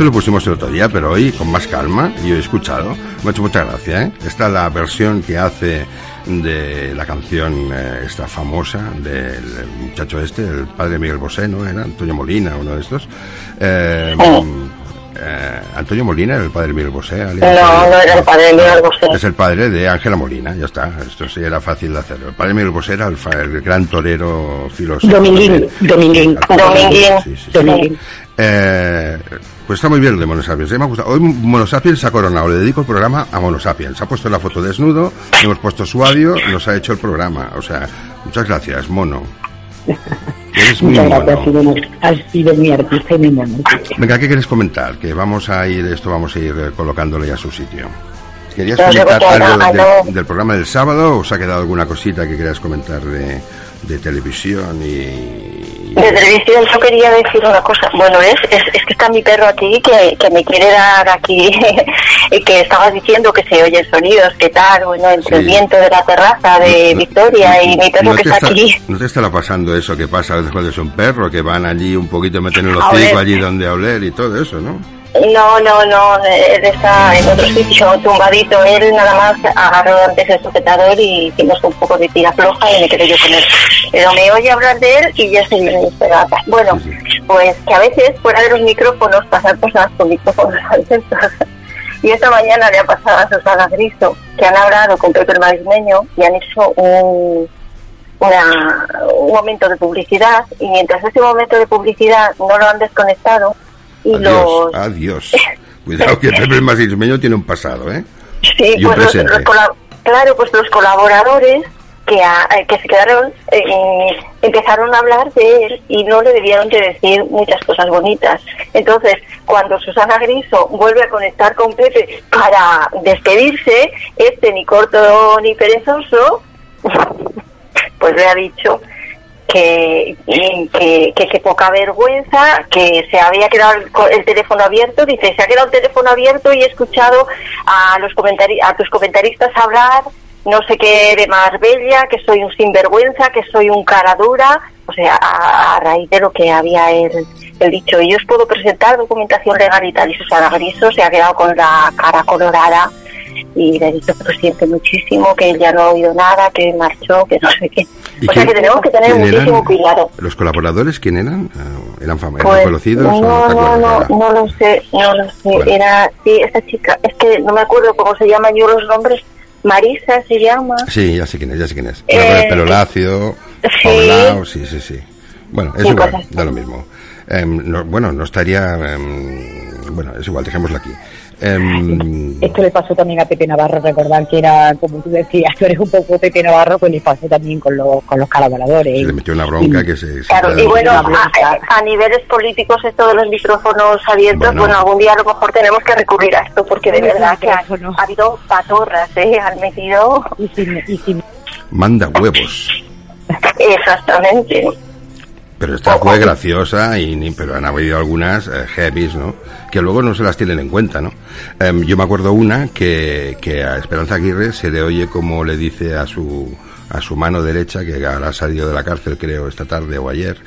esto lo pusimos el otro día, pero hoy con más calma, y he escuchado, me ha hecho mucha gracia, ¿eh? Esta es la versión que hace de la canción eh, esta famosa del muchacho este, el padre Miguel Bosé, ¿no? Era Antonio Molina, uno de estos. Eh, eh, Antonio Molina el padre Miguel Bosé. No, no era el padre Miguel Bosé. Es el padre de Ángela Molina, ya está. Esto sí era fácil de hacerlo. El padre Miguel Bosé era el, el gran torero filósofo. Dominguín, Dominguín. Dominguín. Sí, sí, sí. Dominguín. Eh, pues está muy bien lo de Monosapiens. A mí me ha gustado. Hoy Monosapiens se ha coronado. Le dedico el programa a Monosapiens. Ha puesto la foto desnudo, hemos puesto su audio, nos ha hecho el programa. O sea, muchas gracias, Mono. (laughs) Eres muy Muchas gracias, mono. sido, ha sido mi artista y mi mono. Venga, ¿qué quieres comentar? Que vamos a ir, esto vamos a ir eh, colocándole a su sitio. ¿Querías comentar algo de- del programa del sábado o os ha quedado alguna cosita que querías comentar de, de televisión y... De televisión yo quería decir una cosa. Bueno, es, es, es que está mi perro aquí que, que me quiere dar aquí, y (laughs) que estabas diciendo que se oyen sonidos, que tal, bueno, entre el viento de la terraza de Victoria y mi perro no que está aquí. ¿No te estará pasando eso que pasa a veces cuando es un perro, que van allí un poquito, meten el hocico allí donde a oler y todo eso, ¿no? No, no, no, él está en otro sitio tumbadito. Él nada más agarró antes el sujetador y hicimos un poco de tira floja y me quedé yo con él. Pero me oye hablar de él y ya se me espera. Bueno, pues que a veces fuera de los micrófonos pasan cosas con micrófonos abiertos. (laughs) Y esta mañana le ha pasado a Susana Griso, que han hablado con Pepe el Marismeño y han hecho un, una- un momento de publicidad y mientras ese momento de publicidad no lo han desconectado y Adiós, los adiós. Cuidado que (laughs) Pepe Masismeño tiene un pasado, ¿eh? Sí, Y un pues los- los claro, pues los colaboradores que, a- eh, que se quedaron eh, empezaron a hablar de él y no le debieron de decir muchas cosas bonitas. Entonces, cuando Susana Griso vuelve a conectar con Pepe para despedirse, este ni corto ni perezoso, (laughs) pues le ha dicho que, que, que, que poca vergüenza, que se había quedado el, teléfono abierto, dice, se ha quedado el teléfono abierto y he escuchado a los comentari a tus comentaristas hablar no sé qué de Marbella, que soy un sinvergüenza, que soy un cara dura, o sea, a, raíz de lo que había él, él dicho, y yo os puedo presentar documentación legal y tal, y Susana Griso se ha quedado con la cara colorada y le que lo siente muchísimo, que él ya no ha oído nada, que marchó, que no sé qué. ¿Y O sea que tenemos que tener muchísimo eran? cuidado. ¿Los colaboradores quién eran? Ah, ¿Eran, fam- eran Pues, conocidos no, no no, no, lo sé, no lo sé. Bueno. Era, sí, esta chica, es que no me acuerdo cómo se llaman yo los nombres. Marisa se llama. Sí, ya sé quién es, ya sé quién es. Eh, con el pelo lacio, sí. sí, sí, sí. Bueno, es Sí, igual, da lo mismo. Em, no- bueno, no estaría... em, bueno, es igual, dejémoslo aquí. Em, Esto le pasó también a Pepe Navarro, recordar que era, como tú decías, (laughs) tú eres un poco Pepe Navarro, pues le pasó también con los, con los colaboradores. se le metió una bronca que se... se Claro, y bueno, a, a niveles políticos esto de los micrófonos abiertos, Bueno. bueno. algún día a lo mejor tenemos que recurrir a esto, porque de Bueno, verdad que ha, ha habido patorras, ¿eh? Han metido Y sin, y sin Manda huevos. exactamente. Pero esta fue graciosa, y pero han habido algunas eh, heavies, ¿no? Que luego no se las tienen en cuenta, ¿no? Em, yo me acuerdo una que, que a Esperanza Aguirre se le oye como le dice a su, a su mano derecha, que ahora ha salido de la cárcel, creo, esta tarde o ayer,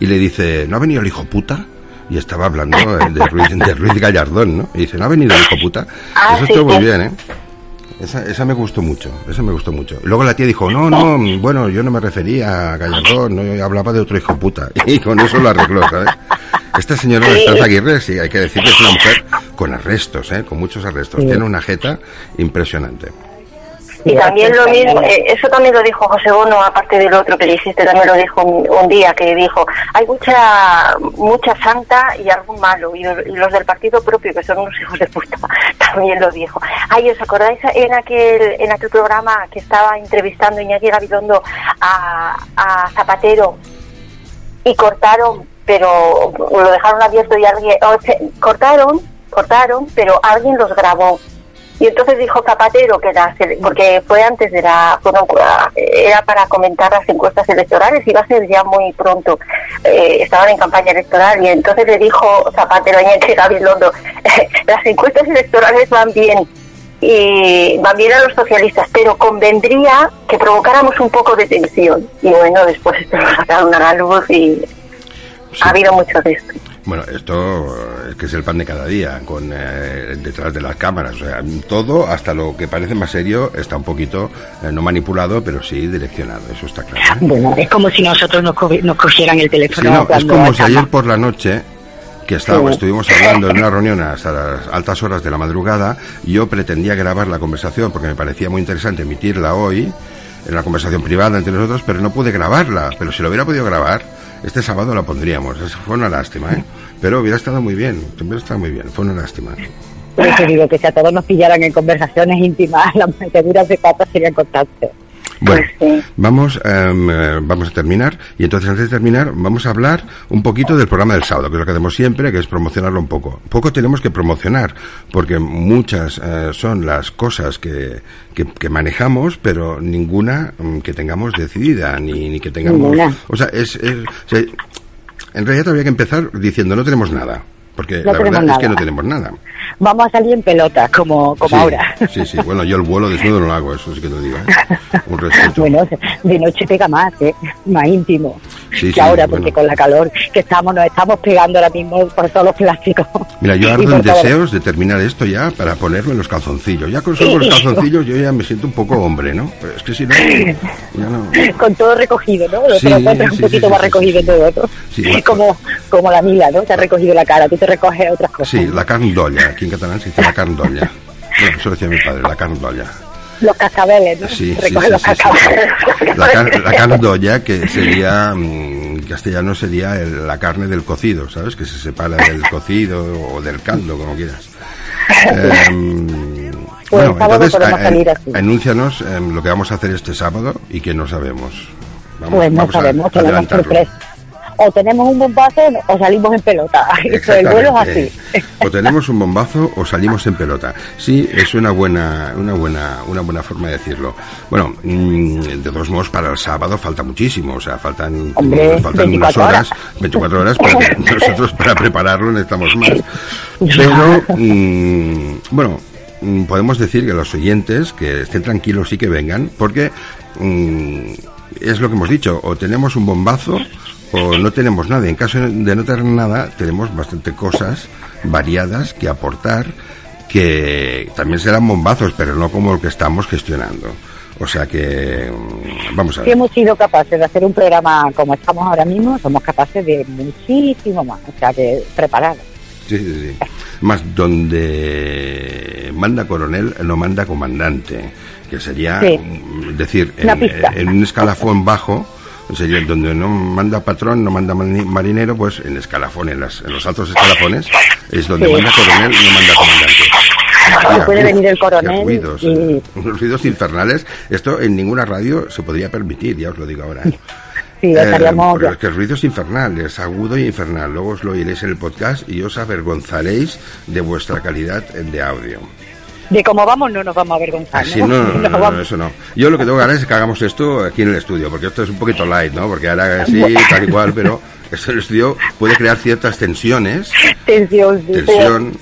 y le dice, ¿no ha venido el hijo puta? Y estaba hablando eh, de Ruiz, de Ruiz Gallardón, ¿no? Y dice, ¿no ha venido el hijo puta? Ah, Eso sí, estuvo muy bien, ¿eh? Esa, esa me gustó mucho, esa me gustó mucho. Luego la tía dijo, no, no, (laughs) bueno, yo no me refería a Gallardón, no, yo hablaba de otro hijo puta. (laughs) Y con eso lo arregló, ¿sabes? Esta señora Sí. Esperanza Aguirre, sí, hay que decir que es una mujer con arrestos, ¿eh? Con muchos arrestos. Tiene una jeta impresionante. Y también lo mismo, eh, eso también lo dijo José Bono, aparte del otro que le hiciste, también lo dijo un, un día, que dijo, hay mucha mucha santa y algún malo, y, y los del partido propio, que son unos hijos de puta, (laughs) también lo dijo. Ay, ¿os acordáis en aquel en aquel programa que estaba entrevistando Iñaki Gabilondo a, a Zapatero y cortaron, pero lo dejaron abierto y alguien, o cortaron, cortaron, pero alguien los grabó. Y entonces dijo Zapatero que sele- porque fue antes de la bueno, era para comentar las encuestas electorales iba a ser ya muy pronto. Eh, estaban en campaña electoral y entonces le dijo Zapatero a Gabilondo (laughs) las encuestas electorales van bien y van bien a los socialistas pero convendría que provocáramos un poco de tensión y bueno después esto lo sacaron a la luz y ha habido mucho de esto Bueno, esto es que es el pan de cada día, con eh, detrás de las cámaras. O sea, todo, hasta lo que parece más serio, está un poquito, eh, no manipulado, pero sí direccionado. Eso está claro. ¿eh? Bueno, es como si nosotros nos, co- nos cogieran el Sí, teléfono no, es como si ayer por la noche que estaba, Sí. estuvimos hablando en una reunión hasta las altas horas de la madrugada, yo pretendía grabar la conversación porque me parecía muy interesante emitirla hoy, en la conversación privada entre nosotros, pero no pude grabarla. Pero si lo hubiera podido grabar, este sábado la pondríamos. Eso fue una lástima, ¿eh? Pero hubiera estado muy bien, hubiera estado muy bien, fue una lástima. Por eso digo que si a todos nos pillaran en conversaciones íntimas, (laughs) las meteduras de patas serían constantes. Bueno, Pues sí. vamos, em, eh, vamos a terminar y entonces antes de terminar vamos a hablar un poquito del programa del sábado, que es lo que hacemos siempre, que es promocionarlo un poco. Poco tenemos que promocionar, porque muchas eh, son las cosas que, que, que manejamos, pero ninguna mm, que tengamos decidida, ni, ni que tengamos... Ninguna. O sea, es, es- o sea, en realidad habría que empezar diciendo no tenemos nada, porque No la tenemos verdad es que nada. no tenemos nada. Vamos a salir en pelota, como, como Sí, ahora. Sí, sí, bueno, yo el vuelo desnudo no lo hago, eso sí que lo digo, ¿eh? Un respeto. (laughs) Bueno, de noche pega más, ¿eh? más íntimo Sí, que sí, ahora, bueno. porque con la calor que estamos, nos estamos pegando ahora mismo por todos los plásticos. Mira, yo (laughs) ardo en todo. deseos de terminar esto ya para ponerlo en los calzoncillos. Ya con solo los calzoncillos yo ya me siento un poco hombre, ¿no? Pero es que si no, ya no. Con todo recogido, ¿no? Lo Sí, te lo encuentras un poquito más recogido todo, ¿no? Bueno. como, como la Mila, ¿no? Te ha recogido la cara, tú te recoges otras cosas. Sí, la carn d'olla. Aquí en catalán se dice la carn d'olla. Bueno, eso lo decía mi padre, la carn d'olla. Los cascabeles, ¿no? Sí, Te sí, los sí, cascabeles. La, la carn d'olla, que sería, mm, en castellano sería el- la carne del cocido, ¿sabes? Que se separa del cocido o del caldo, como quieras. Em, Pues bueno, entonces, a- anúncianos em, lo que vamos a hacer este sábado y que no sabemos. Vamos, Pues no vamos sabemos, tenemos sorpresa. O tenemos un bombazo o salimos en pelota. (laughs) Eso, el vuelo es así. O tenemos un bombazo o salimos en pelota. Sí, es una buena, una buena, una buena forma de decirlo. Bueno, mm, de todos modos para el sábado falta muchísimo, o sea, faltan, Hombre, faltan unas 24 horas, 24 horas, pero (laughs) nosotros para prepararlo necesitamos más. Pero, mm, bueno, mm, podemos decir que los oyentes que estén tranquilos y que vengan, porque mm, es lo que hemos dicho, o tenemos un bombazo o no tenemos nada. En caso de no tener nada, tenemos bastante cosas variadas que aportar, que también serán bombazos, pero no como el que estamos gestionando. O sea que, mm, vamos a Si ver. hemos sido capaces de hacer un programa como estamos ahora mismo, somos capaces de muchísimo más. O sea, que preparados. Sí, sí, sí. Más donde manda coronel, no manda comandante, que sería Sí. mm, decir, en un escalafón bajo, sería donde no manda patrón, no manda marinero, pues en escalafón, en, las- en los altos escalafones, es donde Sí. manda coronel, no manda comandante. Puede venir el coronel ruidos, y- unos ruidos (laughs) infernales. Esto en ninguna radio se podría permitir, ya os lo digo ahora. ¿eh? Sí, Eh, estaríamos... pero es que el ruido es infernal, es agudo y infernal. Luego os lo oiréis en el podcast y os avergonzaréis de vuestra calidad de audio. De cómo vamos, no nos vamos a avergonzar. Así (laughs) no, no, no, no, vamos- eso no. Yo lo que tengo que hacer es que hagamos esto aquí en el estudio, porque esto es un poquito light, ¿no? Porque ahora sí, tal y cual, (laughs) pero esto en el estudio puede crear ciertas tensiones, Tensión, sí, tensión,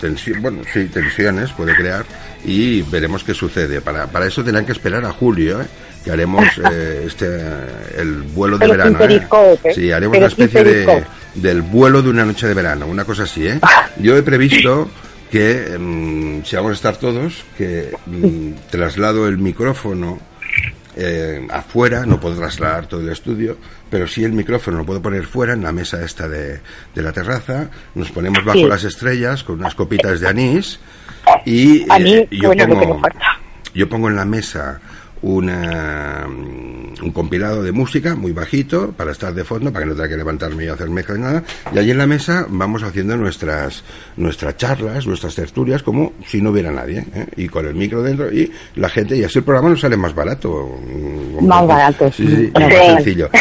tensión, bueno, sí, tensiones puede crear y veremos qué sucede. Para, para eso tendrán que esperar a julio, ¿eh? que haremos (laughs) eh, este el vuelo de Pero verano. ¿eh? Sí, haremos pero una especie de, del vuelo de una noche de verano, una cosa así, ¿eh? Yo he previsto que mm, si vamos a estar todos, que mm, traslado el micrófono eh, afuera, no puedo trasladar todo el estudio, pero sí el micrófono lo puedo poner fuera en la mesa esta de, de la terraza, nos ponemos bajo Sí. las estrellas con unas copitas de anís y eh, yo, pongo, yo pongo en la mesa una, mm, un compilado de música muy bajito para estar de fondo, para que no tenga que levantarme y hacer mezcla ni nada. Y allí en la mesa vamos haciendo nuestras, nuestras charlas, nuestras tertulias, como si no hubiera nadie. ¿eh? Y con el micro dentro y la gente, y así el programa nos sale más barato. mm, Más barato, Sí, sí, sí. y más sencillo. (laughs)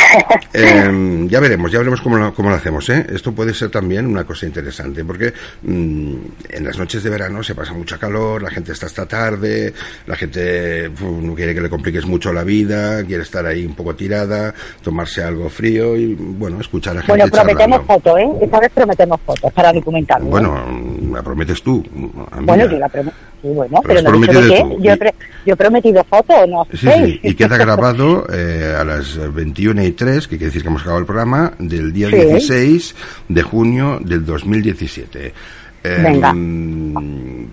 Eh, ya veremos, ya veremos cómo lo, cómo lo hacemos. ¿eh? Esto puede ser también una cosa interesante, porque mm, en las noches de verano se pasa mucha calor, la gente está hasta tarde, la gente no quiere que le compliques mucho la vida, quiere estar ahí un poco tirada, tomarse algo frío y, bueno, escuchar a gente Bueno, prometemos fotos, ¿eh? Esta vez prometemos fotos para documentarlo. ¿eh? Bueno, la prometes tú. amiga. Bueno, yo la prometo. Sí, bueno, Pero pero, no he qué. Yo, pre- yo he prometido fotos, ¿no? Sí, sí, y queda grabado eh, a las 21 y 3, que quiere decir que hemos acabado el programa, del día Sí. 16 de junio del 2017. Eh, Venga. mm,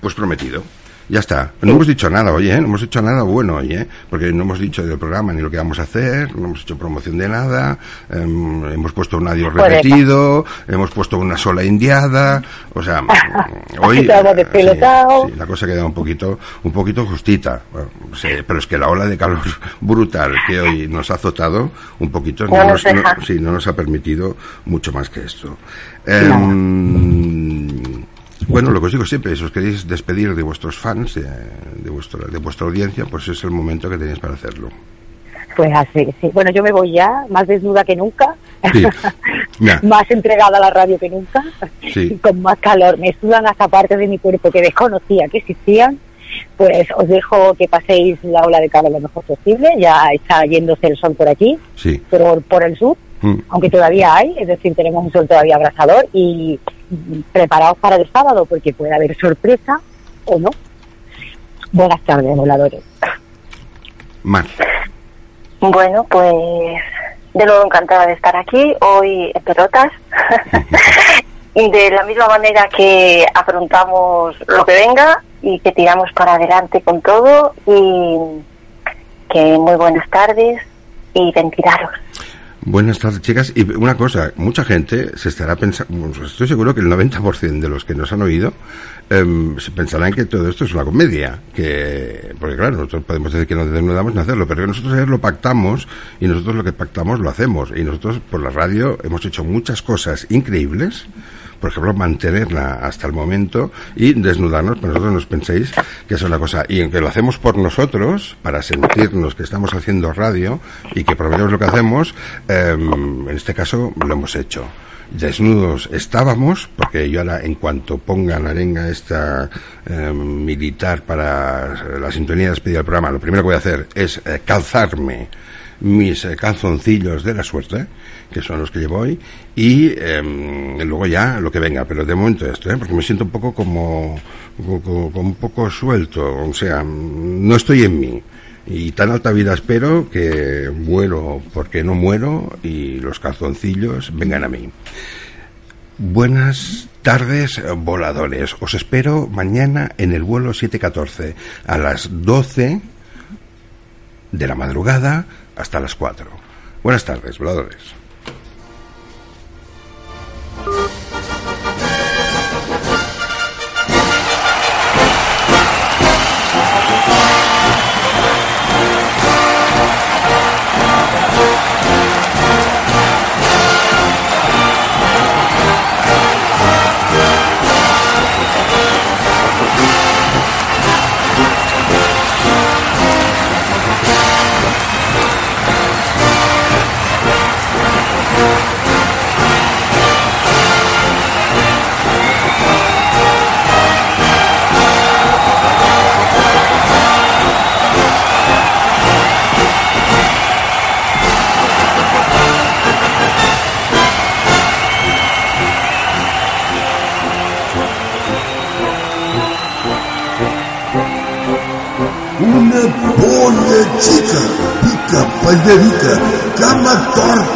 Pues prometido. Ya está. No hemos dicho nada hoy, ¿eh? No hemos dicho nada bueno hoy, ¿eh? Porque no hemos dicho del programa ni lo que vamos a hacer, no hemos hecho promoción de nada, em, hemos puesto un adiós repetido, hemos puesto una sola indiada, o sea, (laughs) mm, hoy... Eh, despelotados. sí, sí, la cosa queda un poquito, un poquito justita. Bueno, sí, pero es que la ola de calor (laughs) brutal que hoy nos ha azotado un poquito no, No nos, no nos ha permitido mucho más que esto. Em, bueno, lo que os digo siempre, si os queréis despedir de vuestros fans, de, de, vuestro, de vuestra audiencia, pues es el momento que tenéis para hacerlo. Pues así, sí. Bueno, yo me voy ya, más desnuda que nunca, Sí. (laughs) Más entregada a la radio que nunca, Sí. y con más calor. Me sudan hasta partes de mi cuerpo que desconocía que existían. Pues os dejo que paséis la ola de calor lo mejor posible. Ya está yéndose el sol por aquí, sí. por el sur, Mm. aunque todavía hay, es decir, tenemos un sol todavía abrasador y preparaos para el sábado porque puede haber sorpresa o no. Buenas tardes, voladores. Mar. Bueno, pues de nuevo encantada de estar aquí, hoy en pelotas. y (laughs) de la misma manera que afrontamos lo que venga y que tiramos para adelante con todo y que muy buenas tardes y ventilaros. Buenas tardes, chicas. Y una cosa, mucha gente se estará pensando, estoy seguro que el 90% de los que nos han oído em, se pensarán que todo esto es una comedia. que Porque claro, nosotros podemos decir que no desnudamos ni hacerlo, pero nosotros ayer lo pactamos y nosotros lo que pactamos lo hacemos. Y nosotros por la radio hemos hecho muchas cosas increíbles. Por ejemplo, mantenerla hasta el momento y desnudarnos, pero nosotros nos penséis que es una cosa, y aunque lo hacemos por nosotros, para sentirnos que estamos haciendo radio y que proveemos lo que hacemos, em, en este caso lo hemos hecho. Desnudos estábamos, porque yo ahora, en cuanto ponga la arenga esta em, militar para la sintonía de despedida del programa, lo primero que voy a hacer es eh, calzarme mis eh, calzoncillos de la suerte, que son los que llevo hoy, y em, luego ya lo que venga, pero de momento esto, ¿eh? porque me siento un poco como, como- como un poco suelto, o sea, no estoy en mí. Y tan alta vida espero que muero porque no muero y los calzoncillos vengan a mí. Buenas tardes, voladores. Os espero mañana en el vuelo 714 a las 12 de la madrugada hasta las 4. Buenas tardes, voladores.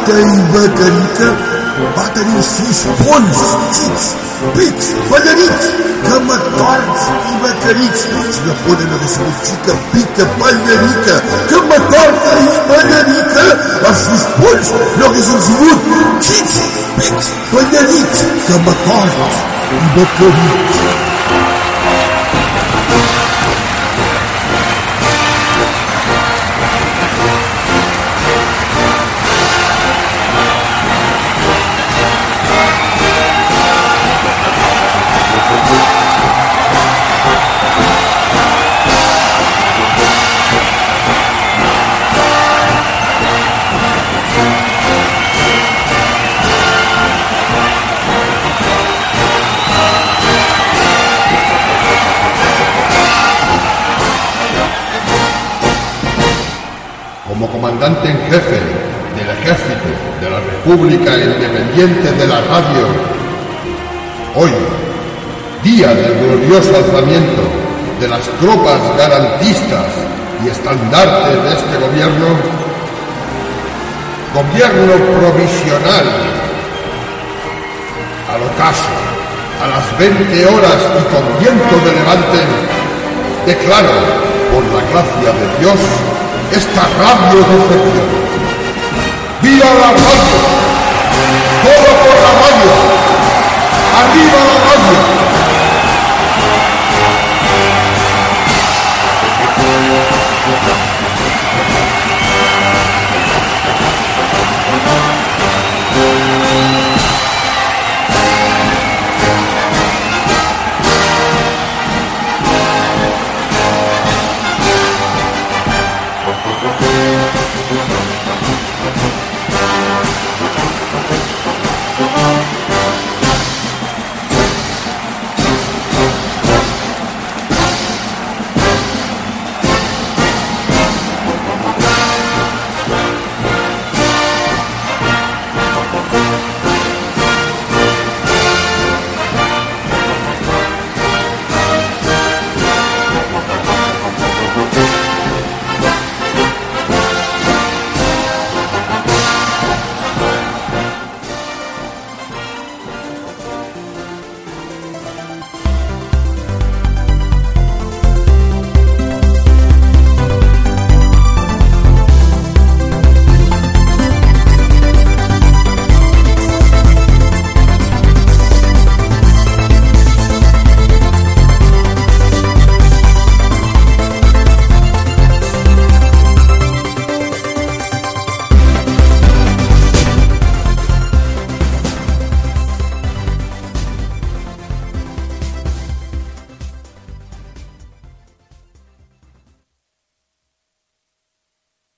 Тайбакарика батарился вон птиц, пить, подарить, коматарц и бакарить. Тебя подано возмутика, пика, балерика, коматарца и балерика, а в польз, но звук, птиц, пить, подарить, коматарц и бакарить. Comandante en jefe del ejército de la República Independiente de la Radio, hoy, día del glorioso alzamiento de las tropas garantistas y estandartes de este gobierno, gobierno provisional, al ocaso, a las 20 horas y con viento de levante, declaro, por la gracia de Dios, esta radio decepción. ¡Viva la radio! ¡Todo por la radio! ¡Arriba la radio!